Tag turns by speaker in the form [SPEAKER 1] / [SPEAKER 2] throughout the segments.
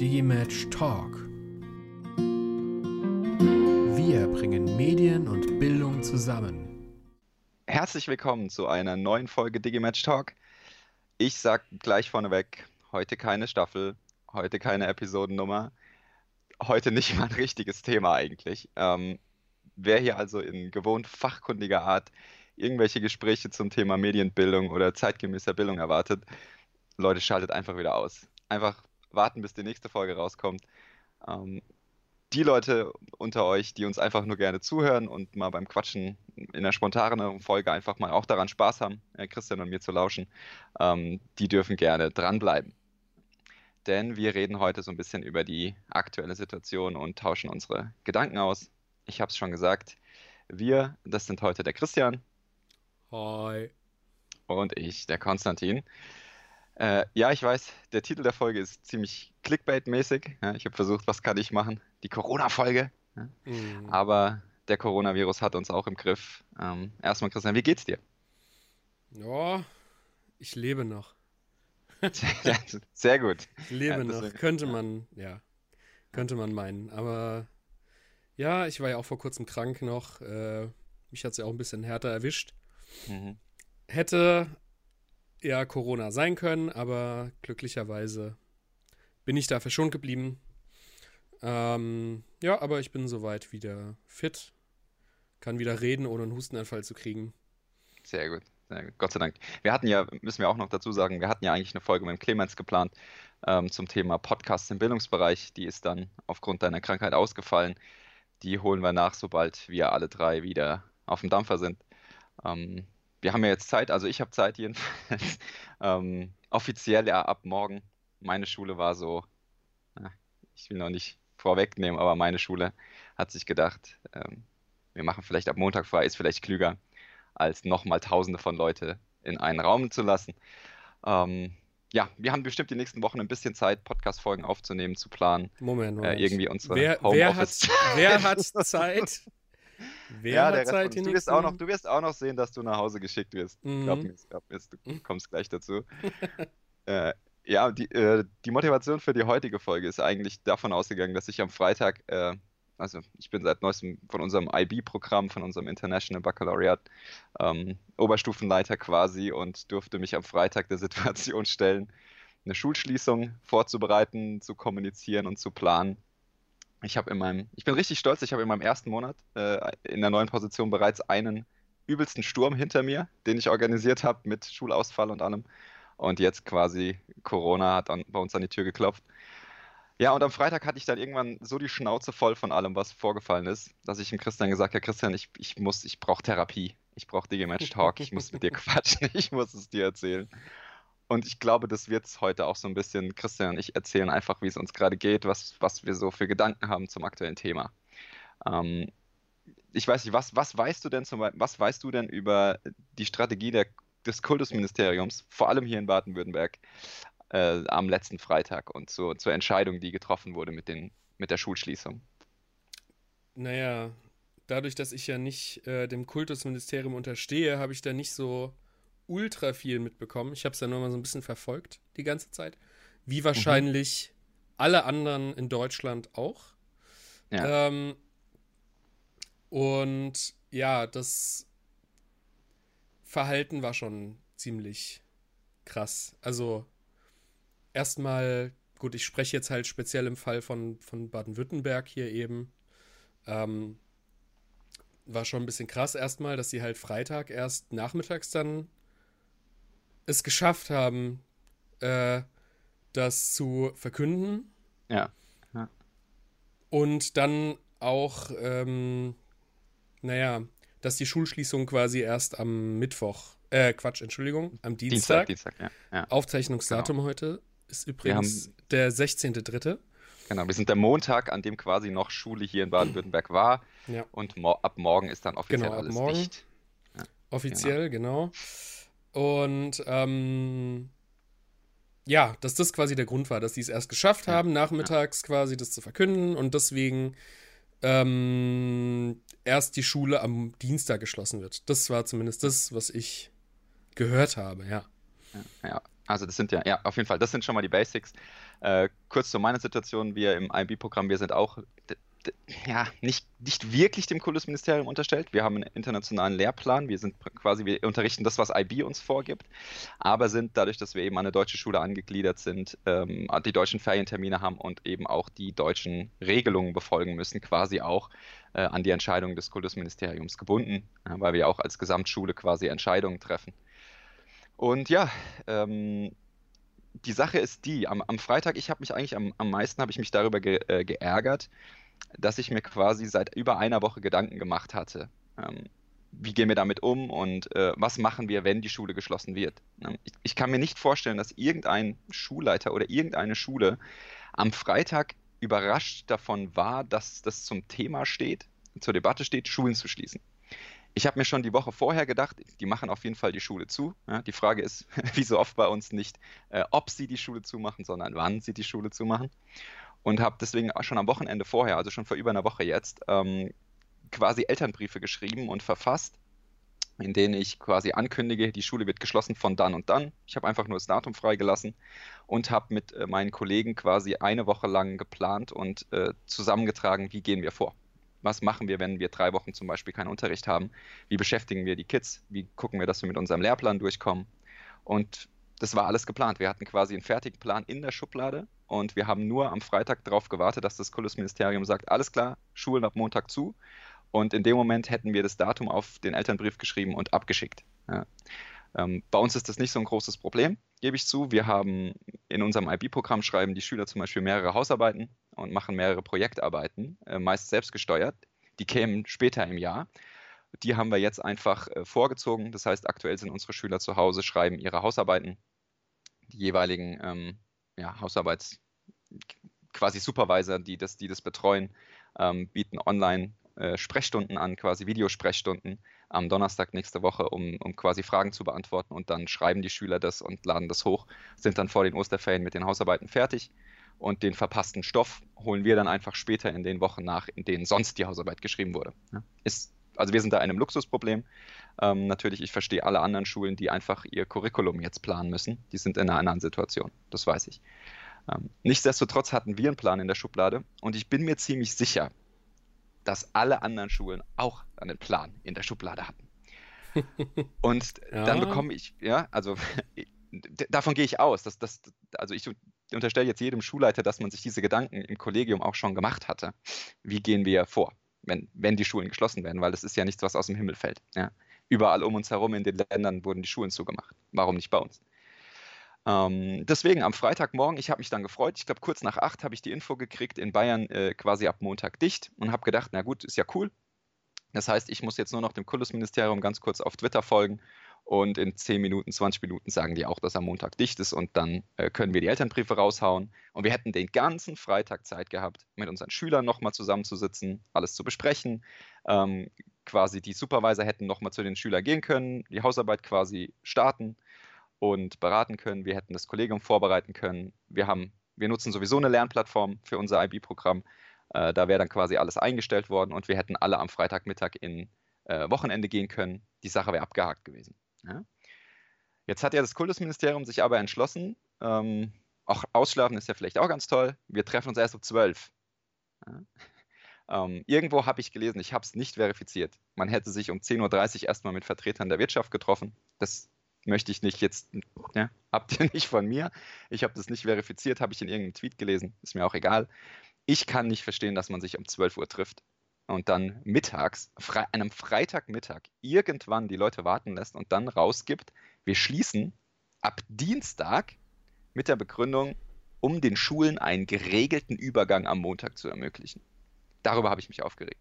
[SPEAKER 1] Digimatch Talk. Wir bringen Medien und Bildung zusammen.
[SPEAKER 2] Herzlich willkommen zu einer neuen Folge Digimatch Talk. Ich sag gleich vorneweg, heute keine Staffel, heute keine Episodennummer, heute nicht mal ein richtiges Thema eigentlich. Ähm, wer hier also in gewohnt fachkundiger Art irgendwelche Gespräche zum Thema Medienbildung oder zeitgemäßer Bildung erwartet, Leute, schaltet einfach wieder aus. Einfach warten, bis die nächste Folge rauskommt. Ähm, die Leute unter euch, die uns einfach nur gerne zuhören und mal beim Quatschen in einer spontaneren Folge einfach mal auch daran Spaß haben, äh, Christian und mir zu lauschen, ähm, die dürfen gerne dranbleiben. Denn wir reden heute so ein bisschen über die aktuelle Situation und tauschen unsere Gedanken aus. Ich habe es schon gesagt, wir, das sind heute der Christian.
[SPEAKER 1] Hi.
[SPEAKER 2] Und ich, der Konstantin. Äh, ja, ich weiß, der Titel der Folge ist ziemlich Clickbait-mäßig. Ja, ich habe versucht, was kann ich machen? Die Corona-Folge. Ja. Mhm. Aber der Coronavirus hat uns auch im Griff. Ähm, erstmal, Christian, wie geht's dir?
[SPEAKER 1] Ja, ich lebe noch.
[SPEAKER 2] ja, sehr gut.
[SPEAKER 1] Ich lebe ja, noch. Könnte man, ja, könnte man meinen. Aber ja, ich war ja auch vor kurzem krank noch. Äh, mich hat es ja auch ein bisschen härter erwischt. Mhm. Hätte ja Corona sein können, aber glücklicherweise bin ich da verschont geblieben. Ähm, ja, aber ich bin soweit wieder fit. Kann wieder reden, ohne einen Hustenanfall zu kriegen.
[SPEAKER 2] Sehr gut. Sehr gut. Gott sei Dank. Wir hatten ja, müssen wir auch noch dazu sagen, wir hatten ja eigentlich eine Folge mit dem Clemens geplant ähm, zum Thema Podcasts im Bildungsbereich. Die ist dann aufgrund deiner Krankheit ausgefallen. Die holen wir nach, sobald wir alle drei wieder auf dem Dampfer sind. Ähm, wir haben ja jetzt Zeit, also ich habe Zeit jedenfalls. ähm, offiziell ja ab morgen. Meine Schule war so, na, ich will noch nicht vorwegnehmen, aber meine Schule hat sich gedacht, ähm, wir machen vielleicht ab Montag frei, ist vielleicht klüger, als nochmal Tausende von Leute in einen Raum zu lassen. Ähm, ja, wir haben bestimmt die nächsten Wochen ein bisschen Zeit, Podcast-Folgen aufzunehmen, zu planen.
[SPEAKER 1] Moment, Moment.
[SPEAKER 2] Äh, irgendwie unsere
[SPEAKER 1] wer, wer hat, wer hat Zeit?
[SPEAKER 2] Wer ja, du, wirst auch noch, du wirst auch noch sehen, dass du nach Hause geschickt wirst. Mhm. Glaub mir, glaub mir, du kommst gleich dazu. äh, ja, die, äh, die Motivation für die heutige Folge ist eigentlich davon ausgegangen, dass ich am Freitag, äh, also ich bin seit neuestem von unserem IB-Programm, von unserem International Baccalaureate, ähm, Oberstufenleiter quasi und durfte mich am Freitag der Situation stellen, eine Schulschließung vorzubereiten, zu kommunizieren und zu planen. Ich habe in meinem, ich bin richtig stolz, ich habe in meinem ersten Monat äh, in der neuen Position bereits einen übelsten Sturm hinter mir, den ich organisiert habe mit Schulausfall und allem. Und jetzt quasi Corona hat an, bei uns an die Tür geklopft. Ja, und am Freitag hatte ich dann irgendwann so die Schnauze voll von allem, was vorgefallen ist, dass ich dem Christian gesagt habe, Christian, ich, ich muss, ich brauche Therapie. Ich brauche Digimatch Talk, ich muss mit dir quatschen, ich muss es dir erzählen. Und ich glaube, das wird es heute auch so ein bisschen, Christian und ich erzählen einfach, wie es uns gerade geht, was, was wir so für Gedanken haben zum aktuellen Thema. Ähm, ich weiß nicht, was, was weißt du denn zum was weißt du denn über die Strategie der, des Kultusministeriums, vor allem hier in Baden-Württemberg, äh, am letzten Freitag und zur, zur Entscheidung, die getroffen wurde mit, den, mit der Schulschließung?
[SPEAKER 1] Naja, dadurch, dass ich ja nicht äh, dem Kultusministerium unterstehe, habe ich da nicht so ultra viel mitbekommen. Ich habe es ja nur mal so ein bisschen verfolgt die ganze Zeit. Wie mhm. wahrscheinlich mhm. alle anderen in Deutschland auch. Ja. Ähm, und ja, das Verhalten war schon ziemlich krass. Also erstmal, gut, ich spreche jetzt halt speziell im Fall von, von Baden-Württemberg hier eben. Ähm, war schon ein bisschen krass erstmal, dass sie halt Freitag erst nachmittags dann es geschafft haben, äh, das zu verkünden.
[SPEAKER 2] Ja. ja.
[SPEAKER 1] Und dann auch, ähm, naja, dass die Schulschließung quasi erst am Mittwoch, äh, Quatsch, Entschuldigung, am Dienstag. Dienstag, Dienstag ja. ja. Aufzeichnungsdatum genau. heute ist übrigens haben, der 16.3.
[SPEAKER 2] Genau, wir sind der Montag, an dem quasi noch Schule hier in Baden-Württemberg war. Ja. Und mo ab morgen ist dann offiziell genau, alles morgen. dicht.
[SPEAKER 1] Ja, offiziell, genau. genau. Und ähm, ja, dass das quasi der Grund war, dass die es erst geschafft haben, ja, nachmittags ja. quasi das zu verkünden und deswegen ähm, erst die Schule am Dienstag geschlossen wird. Das war zumindest das, was ich gehört habe, ja.
[SPEAKER 2] Ja, Also das sind ja, ja, auf jeden Fall, das sind schon mal die Basics. Äh, kurz zu meiner Situation, wir im IB-Programm, wir sind auch ja, nicht, nicht wirklich dem Kultusministerium unterstellt. Wir haben einen internationalen Lehrplan. Wir sind quasi, wir unterrichten das, was IB uns vorgibt, aber sind dadurch, dass wir eben an eine deutsche Schule angegliedert sind, ähm, die deutschen Ferientermine haben und eben auch die deutschen Regelungen befolgen müssen, quasi auch äh, an die Entscheidungen des Kultusministeriums gebunden, ja, weil wir auch als Gesamtschule quasi Entscheidungen treffen. Und ja, ähm, die Sache ist die, am, am Freitag, ich habe mich eigentlich am, am meisten ich mich darüber ge, äh, geärgert, dass ich mir quasi seit über einer Woche Gedanken gemacht hatte. Ähm, wie gehen wir damit um und äh, was machen wir, wenn die Schule geschlossen wird? Ähm, ich, ich, kann mir nicht vorstellen, dass irgendein Schulleiter oder irgendeine Schule am Freitag überrascht davon war, dass das zum Thema steht, zur Debatte steht, Schulen zu schließen. Ich habe mir schon die Woche vorher gedacht, die machen auf jeden Fall die Schule zu. Ja, die Frage ist, wie so oft bei uns nicht, äh, ob sie die Schule zumachen, sondern wann sie die Schule zumachen und habe deswegen schon am Wochenende vorher, also schon vor über einer Woche jetzt, ähm, quasi Elternbriefe geschrieben und verfasst, in denen ich quasi ankündige, die Schule wird geschlossen von dann und dann. Ich habe einfach nur das Datum freigelassen und habe mit äh, meinen Kollegen quasi eine Woche lang geplant und äh, zusammengetragen, wie gehen wir vor. Was machen wir, wenn wir drei Wochen zum Beispiel keinen Unterricht haben? Wie beschäftigen wir die Kids? Wie gucken wir, dass wir mit unserem Lehrplan durchkommen? Und das war alles geplant. Wir hatten quasi einen fertigen Plan in der Schublade und wir haben nur am Freitag darauf gewartet, dass das Kultusministerium sagt, alles klar, Schulen ab Montag zu. Und in dem Moment hätten wir das Datum auf den Elternbrief geschrieben und abgeschickt. Ja. Ähm, bei uns ist das nicht so ein großes Problem, gebe ich zu. Wir haben in unserem IB-Programm schreiben die Schüler zum Beispiel mehrere Hausarbeiten und machen mehrere Projektarbeiten, äh, meist selbstgesteuert. Die kämen später im Jahr. Die haben wir jetzt einfach äh, vorgezogen. Das heißt, aktuell sind unsere Schüler zu Hause, schreiben ihre Hausarbeiten. Die jeweiligen ähm, ja, Hausarbeits quasi Supervisor, die das, die das betreuen, ähm, bieten online äh, Sprechstunden an, quasi Videosprechstunden am Donnerstag nächste Woche, um, um quasi Fragen zu beantworten und dann schreiben die Schüler das und laden das hoch, sind dann vor den Osterferien mit den Hausarbeiten fertig und den verpassten Stoff holen wir dann einfach später in den Wochen nach, in denen sonst die Hausarbeit geschrieben wurde. Ja. Ist, also wir sind da in einem Luxusproblem. Ähm, natürlich, ich verstehe alle anderen Schulen, die einfach ihr Curriculum jetzt planen müssen. Die sind in einer anderen Situation, das weiß ich. Ähm, nichtsdestotrotz hatten wir einen Plan in der Schublade und ich bin mir ziemlich sicher, dass alle anderen Schulen auch einen Plan in der Schublade hatten. Und ja. dann bekomme ich, ja, also davon gehe ich aus, dass das, also ich unterstelle jetzt jedem Schulleiter, dass man sich diese Gedanken im Kollegium auch schon gemacht hatte. Wie gehen wir vor, wenn, wenn die Schulen geschlossen werden? Weil das ist ja nichts, was aus dem Himmel fällt. Ja. Überall um uns herum in den Ländern wurden die Schulen zugemacht. Warum nicht bei uns? Ähm, deswegen am Freitagmorgen, ich habe mich dann gefreut. Ich glaube, kurz nach acht habe ich die Info gekriegt, in Bayern äh, quasi ab Montag dicht und habe gedacht, na gut, ist ja cool. Das heißt, ich muss jetzt nur noch dem Kultusministerium ganz kurz auf Twitter folgen und in 10 Minuten, 20 Minuten sagen die auch, dass am Montag dicht ist und dann äh, können wir die Elternbriefe raushauen. Und wir hätten den ganzen Freitag Zeit gehabt, mit unseren Schülern nochmal zusammenzusitzen, alles zu besprechen. Ähm, quasi die Supervisor hätten nochmal zu den Schülern gehen können, die Hausarbeit quasi starten und beraten können. Wir hätten das Kollegium vorbereiten können. Wir haben, wir nutzen sowieso eine Lernplattform für unser IB-Programm. Äh, da wäre dann quasi alles eingestellt worden und wir hätten alle am Freitagmittag in äh, Wochenende gehen können. Die Sache wäre abgehakt gewesen. Ja? Jetzt hat ja das Kultusministerium sich aber entschlossen, ähm, auch ausschlafen ist ja vielleicht auch ganz toll. Wir treffen uns erst um 12. Ja? Ähm, irgendwo habe ich gelesen, ich habe es nicht verifiziert. Man hätte sich um 10.30 Uhr erstmal mit Vertretern der Wirtschaft getroffen. Das möchte ich nicht jetzt, ja, habt ihr nicht von mir. Ich habe das nicht verifiziert, habe ich in irgendeinem Tweet gelesen, ist mir auch egal. Ich kann nicht verstehen, dass man sich um 12 Uhr trifft und dann mittags, frei, einem Freitagmittag, irgendwann die Leute warten lässt und dann rausgibt, wir schließen ab Dienstag mit der Begründung, um den Schulen einen geregelten Übergang am Montag zu ermöglichen. Darüber habe ich mich aufgeregt.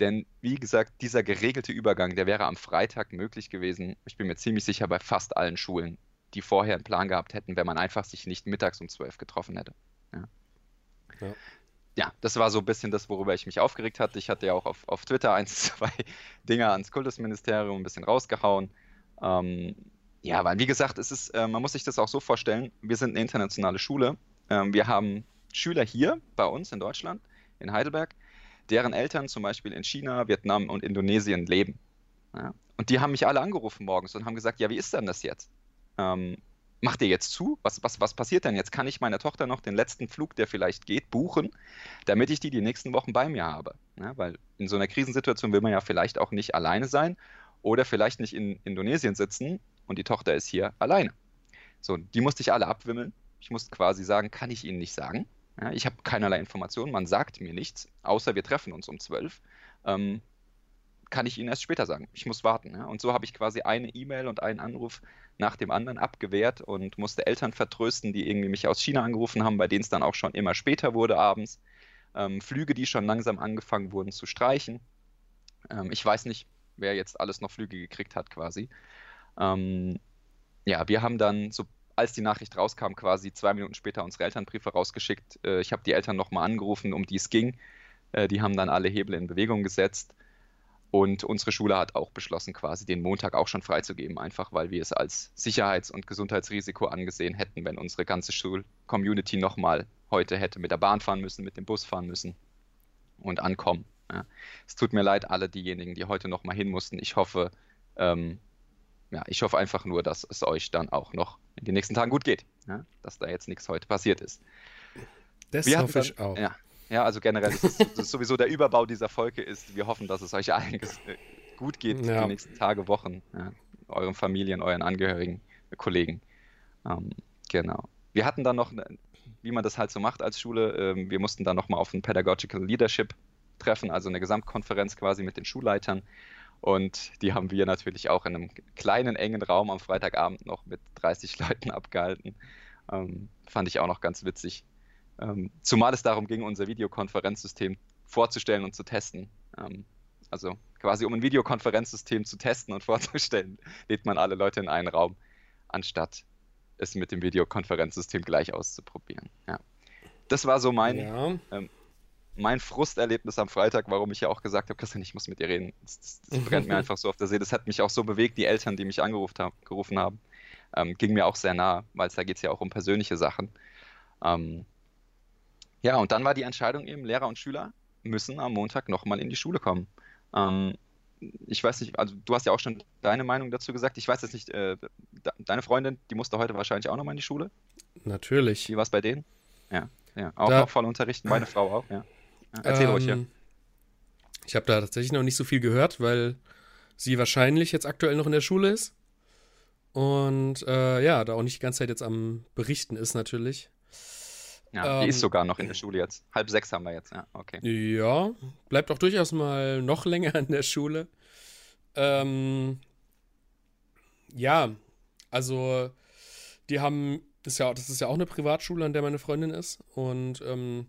[SPEAKER 2] Denn wie gesagt, dieser geregelte Übergang, der wäre am Freitag möglich gewesen. Ich bin mir ziemlich sicher bei fast allen Schulen, die vorher einen Plan gehabt hätten, wenn man einfach sich nicht mittags um zwölf getroffen hätte. Ja. ja. Ja. das war so ein bisschen das, worüber ich mich aufgeregt hatte. Ich hatte ja auch auf, auf Twitter ein, zwei Dinge ans Kultusministerium ein bisschen rausgehauen. Ähm, ja, weil wie gesagt, es ist, äh, man muss sich das auch so vorstellen, wir sind eine internationale Schule. Ähm, wir haben Schüler hier bei uns in Deutschland, in Heidelberg, deren Eltern zum Beispiel in China, Vietnam und Indonesien leben. Ja? Und die haben mich alle angerufen morgens und haben gesagt, ja, wie ist denn das jetzt? Ähm, macht ihr jetzt zu? Was, was, was passiert denn jetzt? Kann ich meiner Tochter noch den letzten Flug, der vielleicht geht, buchen, damit ich die die nächsten Wochen bei mir habe? Ja, weil in so einer Krisensituation will man ja vielleicht auch nicht alleine sein oder vielleicht nicht in Indonesien sitzen und die Tochter ist hier alleine. So, die musste ich alle abwimmeln. Ich musste quasi sagen, kann ich Ihnen nicht sagen. Ja, ich habe keinerlei Informationen, man sagt mir nichts, außer wir treffen uns um zwölf. Ähm, kann ich Ihnen erst später sagen. Ich muss warten. Ja? Und so habe ich quasi eine E-Mail und einen Anruf nach dem anderen abgewehrt und musste Eltern vertrösten, die irgendwie mich aus China angerufen haben, bei denen es dann auch schon immer später wurde abends. Ähm, Flüge, die schon langsam angefangen wurden zu streichen. Ähm, ich weiß nicht, wer jetzt alles noch Flüge gekriegt hat quasi. Ähm, ja, wir haben dann, so, als die Nachricht rauskam, quasi zwei Minuten später unsere Elternbriefe rausgeschickt. Äh, ich habe die Eltern nochmal angerufen, um die es ging. Äh, die haben dann alle Hebel in Bewegung gesetzt. Und unsere Schule hat auch beschlossen, quasi den Montag auch schon freizugeben, einfach weil wir es als Sicherheits- und Gesundheitsrisiko angesehen hätten, wenn unsere ganze Schul-Community nochmal heute hätte mit der Bahn fahren müssen, mit dem Bus fahren müssen und ankommen. Ja. Es tut mir leid, alle diejenigen, die heute nochmal hin mussten. Ich hoffe, ähm, ja, ich hoffe einfach nur, dass es euch dann auch noch in den nächsten Tagen gut geht, ja? dass da jetzt nichts heute passiert ist.
[SPEAKER 1] Das wir hoffe ich auch.
[SPEAKER 2] Ja, ja, also generell ist es ist sowieso der Überbau dieser Folge ist, wir hoffen, dass es euch allen äh, gut geht ja. die nächsten Tage, Wochen, ja, euren Familien, euren Angehörigen, Kollegen. Ähm, genau. Wir hatten dann noch, wie man das halt so macht als Schule, ähm, wir mussten dann nochmal auf ein Pedagogical Leadership treffen, also eine Gesamtkonferenz quasi mit den Schulleitern. Und die haben wir natürlich auch in einem kleinen, engen Raum am Freitagabend noch mit 30 Leuten abgehalten. Ähm, fand ich auch noch ganz witzig. Ähm, zumal es darum ging, unser Videokonferenzsystem vorzustellen und zu testen. Ähm, also quasi um ein Videokonferenzsystem zu testen und vorzustellen, lädt man alle Leute in einen Raum, anstatt es mit dem Videokonferenzsystem gleich auszuprobieren. Ja. Das war so mein, ja. ähm, mein Frusterlebnis am Freitag, warum ich ja auch gesagt habe, Christian, ich muss mit dir reden. Das, das, das brennt mir einfach so auf der Seele. Das hat mich auch so bewegt, die Eltern, die mich angerufen haben, gerufen haben, ähm, ging mir auch sehr nah, weil da geht es ja auch um persönliche Sachen. Ähm, ja, und dann war die Entscheidung eben, Lehrer und Schüler müssen am Montag nochmal in die Schule kommen. Ähm, ich weiß nicht, also du hast ja auch schon deine Meinung dazu gesagt. Ich weiß jetzt nicht, äh, deine Freundin, die musste heute wahrscheinlich auch nochmal in die Schule.
[SPEAKER 1] Natürlich.
[SPEAKER 2] Wie war es bei denen? Ja, ja. Auch da, noch voll unterrichten, meine Frau auch, ja. erzähl ähm, ruhig, ja.
[SPEAKER 1] Ich habe da tatsächlich noch nicht so viel gehört, weil sie wahrscheinlich jetzt aktuell noch in der Schule ist. Und äh, ja, da auch nicht die ganze Zeit jetzt am Berichten ist natürlich.
[SPEAKER 2] Ja, die ist ähm, sogar noch in der Schule jetzt. Halb sechs haben wir jetzt, ja, okay.
[SPEAKER 1] Ja, bleibt auch durchaus mal noch länger in der Schule. Ähm, ja, also die haben, das ist, ja, das ist ja auch eine Privatschule, an der meine Freundin ist. Und ähm,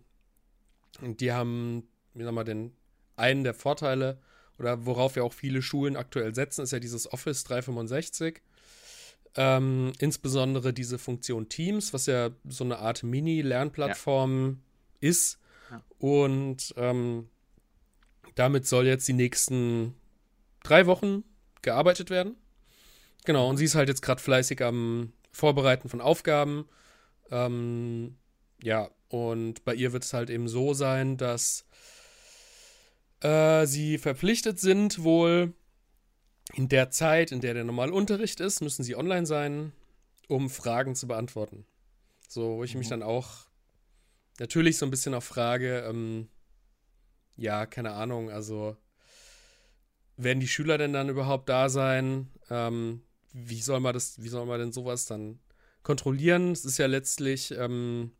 [SPEAKER 1] die haben, wie sag mal, den einen der Vorteile, oder worauf ja auch viele Schulen aktuell setzen, ist ja dieses Office 365. Ähm, insbesondere diese Funktion Teams, was ja so eine Art Mini-Lernplattform ja. ist. Ja. Und ähm, damit soll jetzt die nächsten drei Wochen gearbeitet werden. Genau, und sie ist halt jetzt gerade fleißig am Vorbereiten von Aufgaben. Ähm, ja, und bei ihr wird es halt eben so sein, dass äh, sie verpflichtet sind, wohl in der Zeit, in der der normale Unterricht ist, müssen sie online sein, um Fragen zu beantworten. So, wo ich mich mhm. dann auch natürlich so ein bisschen auf Frage, ähm, ja, keine Ahnung, also werden die Schüler denn dann überhaupt da sein? Ähm, wie soll man das, wie soll man denn sowas dann kontrollieren? Es ist ja letztlich, ähm,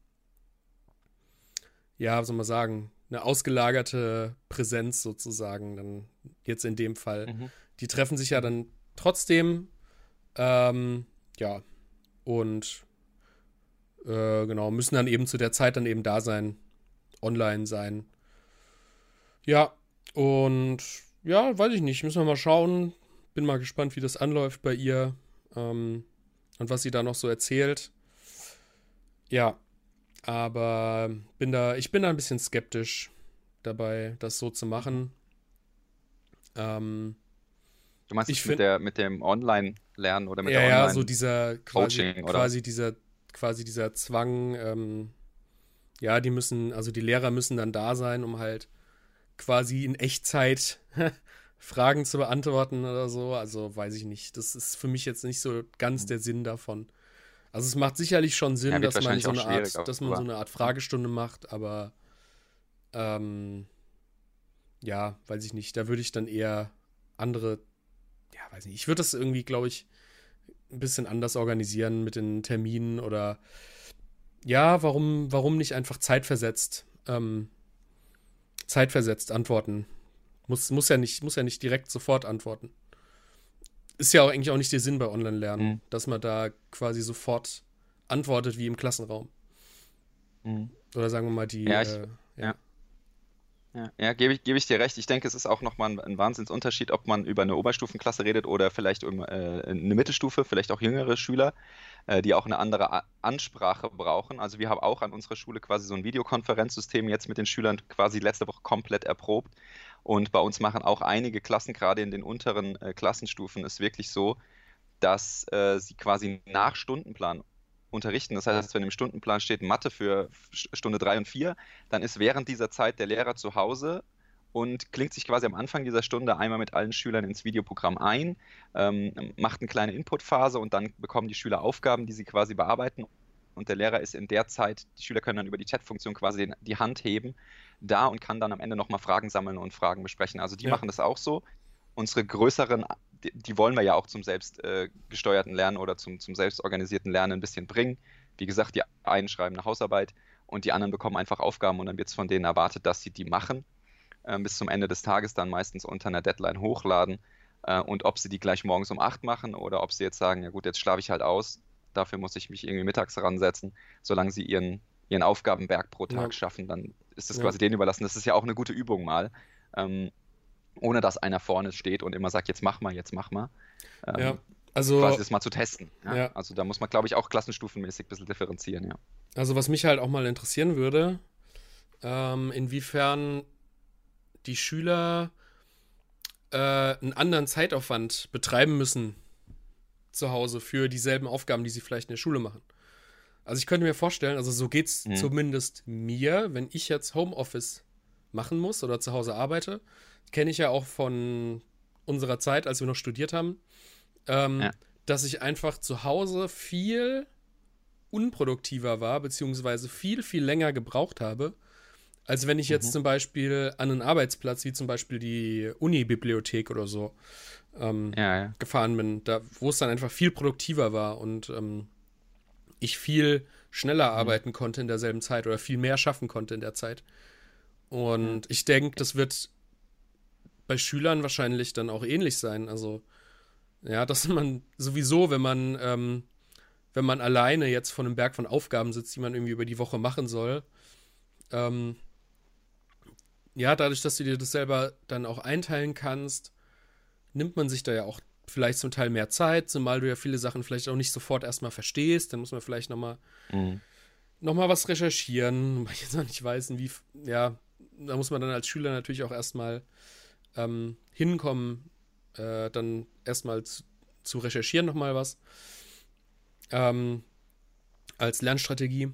[SPEAKER 1] ja, was soll man sagen, eine ausgelagerte Präsenz sozusagen, dann jetzt in dem Fall. Mhm die treffen sich ja dann trotzdem. Ähm, ja. Und äh, genau, müssen dann eben zu der Zeit dann eben da sein, online sein. Ja, und ja, weiß ich nicht, müssen wir mal schauen. Bin mal gespannt, wie das anläuft bei ihr ähm, und was sie da noch so erzählt. Ja, aber bin da, ich bin da ein bisschen skeptisch dabei, das so zu machen. Ähm,
[SPEAKER 2] Du meinst ich mit, der, mit dem Online-Lernen oder mit
[SPEAKER 1] ja,
[SPEAKER 2] der
[SPEAKER 1] Online- Ja, so dieser quasi, Coaching, oder? quasi dieser quasi dieser Zwang, ähm, ja, die müssen, also die Lehrer müssen dann da sein, um halt quasi in Echtzeit Fragen zu beantworten oder so. Also weiß ich nicht. Das ist für mich jetzt nicht so ganz der Sinn davon. Also es macht sicherlich schon Sinn, ja, dass, man so, eine Art, dass man so eine Art Fragestunde macht, aber ähm, ja, weiß ich nicht. Da würde ich dann eher andere, ja, weiß nicht. Ich würde das irgendwie, glaube ich, ein bisschen anders organisieren mit den Terminen oder ja, warum, warum nicht einfach zeitversetzt, ähm, zeitversetzt antworten? Muss, muss, ja nicht, muss ja nicht direkt sofort antworten. Ist ja auch eigentlich auch nicht der Sinn bei Online-Lernen, mhm. dass man da quasi sofort antwortet wie im Klassenraum. Mhm. Oder sagen wir mal die.
[SPEAKER 2] Ja, ich, äh, ja. ja. Ja, gebe ich, geb ich dir recht. Ich denke, es ist auch nochmal ein, ein Wahnsinnsunterschied, ob man über eine Oberstufenklasse redet oder vielleicht um äh, eine Mittelstufe, vielleicht auch jüngere Schüler, äh, die auch eine andere A Ansprache brauchen. Also wir haben auch an unserer Schule quasi so ein Videokonferenzsystem jetzt mit den Schülern quasi letzte Woche komplett erprobt. Und bei uns machen auch einige Klassen, gerade in den unteren äh, Klassenstufen, ist wirklich so, dass äh, sie quasi nach Stundenplan unterrichten. Das heißt, wenn im Stundenplan steht Mathe für Stunde 3 und 4, dann ist während dieser Zeit der Lehrer zu Hause und klingt sich quasi am Anfang dieser Stunde einmal mit allen Schülern ins Videoprogramm ein, ähm, macht eine kleine Inputphase und dann bekommen die Schüler Aufgaben, die sie quasi bearbeiten. Und der Lehrer ist in der Zeit, die Schüler können dann über die Chatfunktion quasi die Hand heben da und kann dann am Ende nochmal Fragen sammeln und Fragen besprechen. Also die ja. machen das auch so. Unsere größeren die, wollen wir ja auch zum selbstgesteuerten äh, Lernen oder zum, zum selbstorganisierten Lernen ein bisschen bringen. Wie gesagt, die einen schreiben eine Hausarbeit und die anderen bekommen einfach Aufgaben und dann wird es von denen erwartet, dass sie die machen. Äh, bis zum Ende des Tages dann meistens unter einer Deadline hochladen. Äh, und ob sie die gleich morgens um 8 machen oder ob sie jetzt sagen, ja gut, jetzt schlafe ich halt aus, dafür muss ich mich irgendwie mittags ransetzen, solange sie ihren, ihren Aufgabenberg pro Tag ja. schaffen, dann ist das ja. quasi denen überlassen. Das ist ja auch eine gute Übung mal. Ähm, ohne dass einer vorne steht und immer sagt, jetzt mach mal, jetzt mach mal. Ähm, ja, also. Quasi das mal zu testen. Ja? ja. Also da muss man, glaube ich, auch klassenstufenmäßig ein bisschen differenzieren, ja.
[SPEAKER 1] Also was mich halt auch mal interessieren würde, ähm, inwiefern die Schüler äh, einen anderen Zeitaufwand betreiben müssen zu Hause für dieselben Aufgaben, die sie vielleicht in der Schule machen. Also ich könnte mir vorstellen, also so geht es mhm. zumindest mir, wenn ich jetzt Homeoffice machen muss oder zu Hause arbeite, kenne ich ja auch von unserer Zeit, als wir noch studiert haben, ähm, ja. dass ich einfach zu Hause viel unproduktiver war, beziehungsweise viel, viel länger gebraucht habe, als wenn ich jetzt mhm. zum Beispiel an einen Arbeitsplatz, wie zum Beispiel die Uni-Bibliothek oder so, ähm, ja, ja. gefahren bin, da, wo es dann einfach viel produktiver war und ähm, ich viel schneller mhm. arbeiten konnte in derselben Zeit oder viel mehr schaffen konnte in der Zeit. Und ich denke, das wird bei Schülern wahrscheinlich dann auch ähnlich sein. Also, ja, dass man sowieso, wenn man, ähm, wenn man alleine jetzt vor einem Berg von Aufgaben sitzt, die man irgendwie über die Woche machen soll, ähm, ja, dadurch, dass du dir das selber dann auch einteilen kannst, nimmt man sich da ja auch vielleicht zum Teil mehr Zeit, zumal du ja viele Sachen vielleicht auch nicht sofort erstmal verstehst, dann muss man vielleicht nochmal mhm. noch was recherchieren, weil ich jetzt noch nicht weiß, wie, ja, da muss man dann als Schüler natürlich auch erstmal ähm, hinkommen, äh, dann erstmal zu, zu recherchieren nochmal was. Ähm, als Lernstrategie.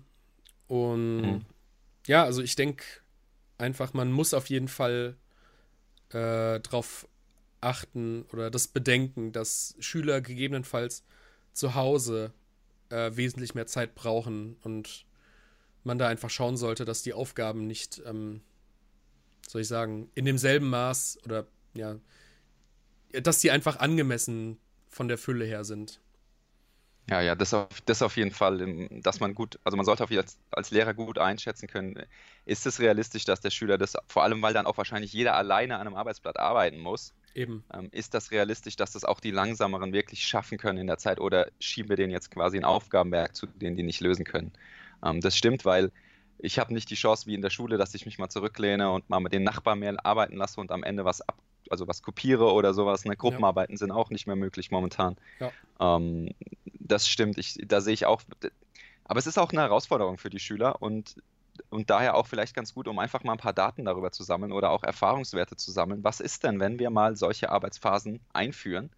[SPEAKER 1] Und mhm. ja, also ich denke einfach, man muss auf jeden Fall äh, darauf achten oder das bedenken, dass Schüler gegebenenfalls zu Hause äh, wesentlich mehr Zeit brauchen und man da einfach schauen sollte, dass die Aufgaben nicht ähm, soll ich sagen, in demselben Maß oder ja, dass die einfach angemessen von der Fülle her sind.
[SPEAKER 2] Ja, ja, das auf, das auf jeden Fall, dass man gut, also man sollte auf als, als Lehrer gut einschätzen können, ist es realistisch, dass der Schüler das, vor allem weil dann auch wahrscheinlich jeder alleine an einem Arbeitsblatt arbeiten muss,
[SPEAKER 1] Eben.
[SPEAKER 2] Ähm, ist das realistisch, dass das auch die Langsameren wirklich schaffen können in der Zeit oder schieben wir denen jetzt quasi ein Aufgabenwerk zu, denen die nicht lösen können? Ähm, das stimmt, weil ich habe nicht die Chance wie in der Schule, dass ich mich mal zurücklehne und mal mit den Nachbarn mehr arbeiten lasse und am Ende was ab, also was kopiere oder sowas. Ne? Gruppenarbeiten ja. sind auch nicht mehr möglich momentan. Ja. Ähm, das stimmt, ich, da sehe ich auch. Aber es ist auch eine Herausforderung für die Schüler und, und daher auch vielleicht ganz gut, um einfach mal ein paar Daten darüber zu sammeln oder auch Erfahrungswerte zu sammeln. Was ist denn, wenn wir mal solche Arbeitsphasen einführen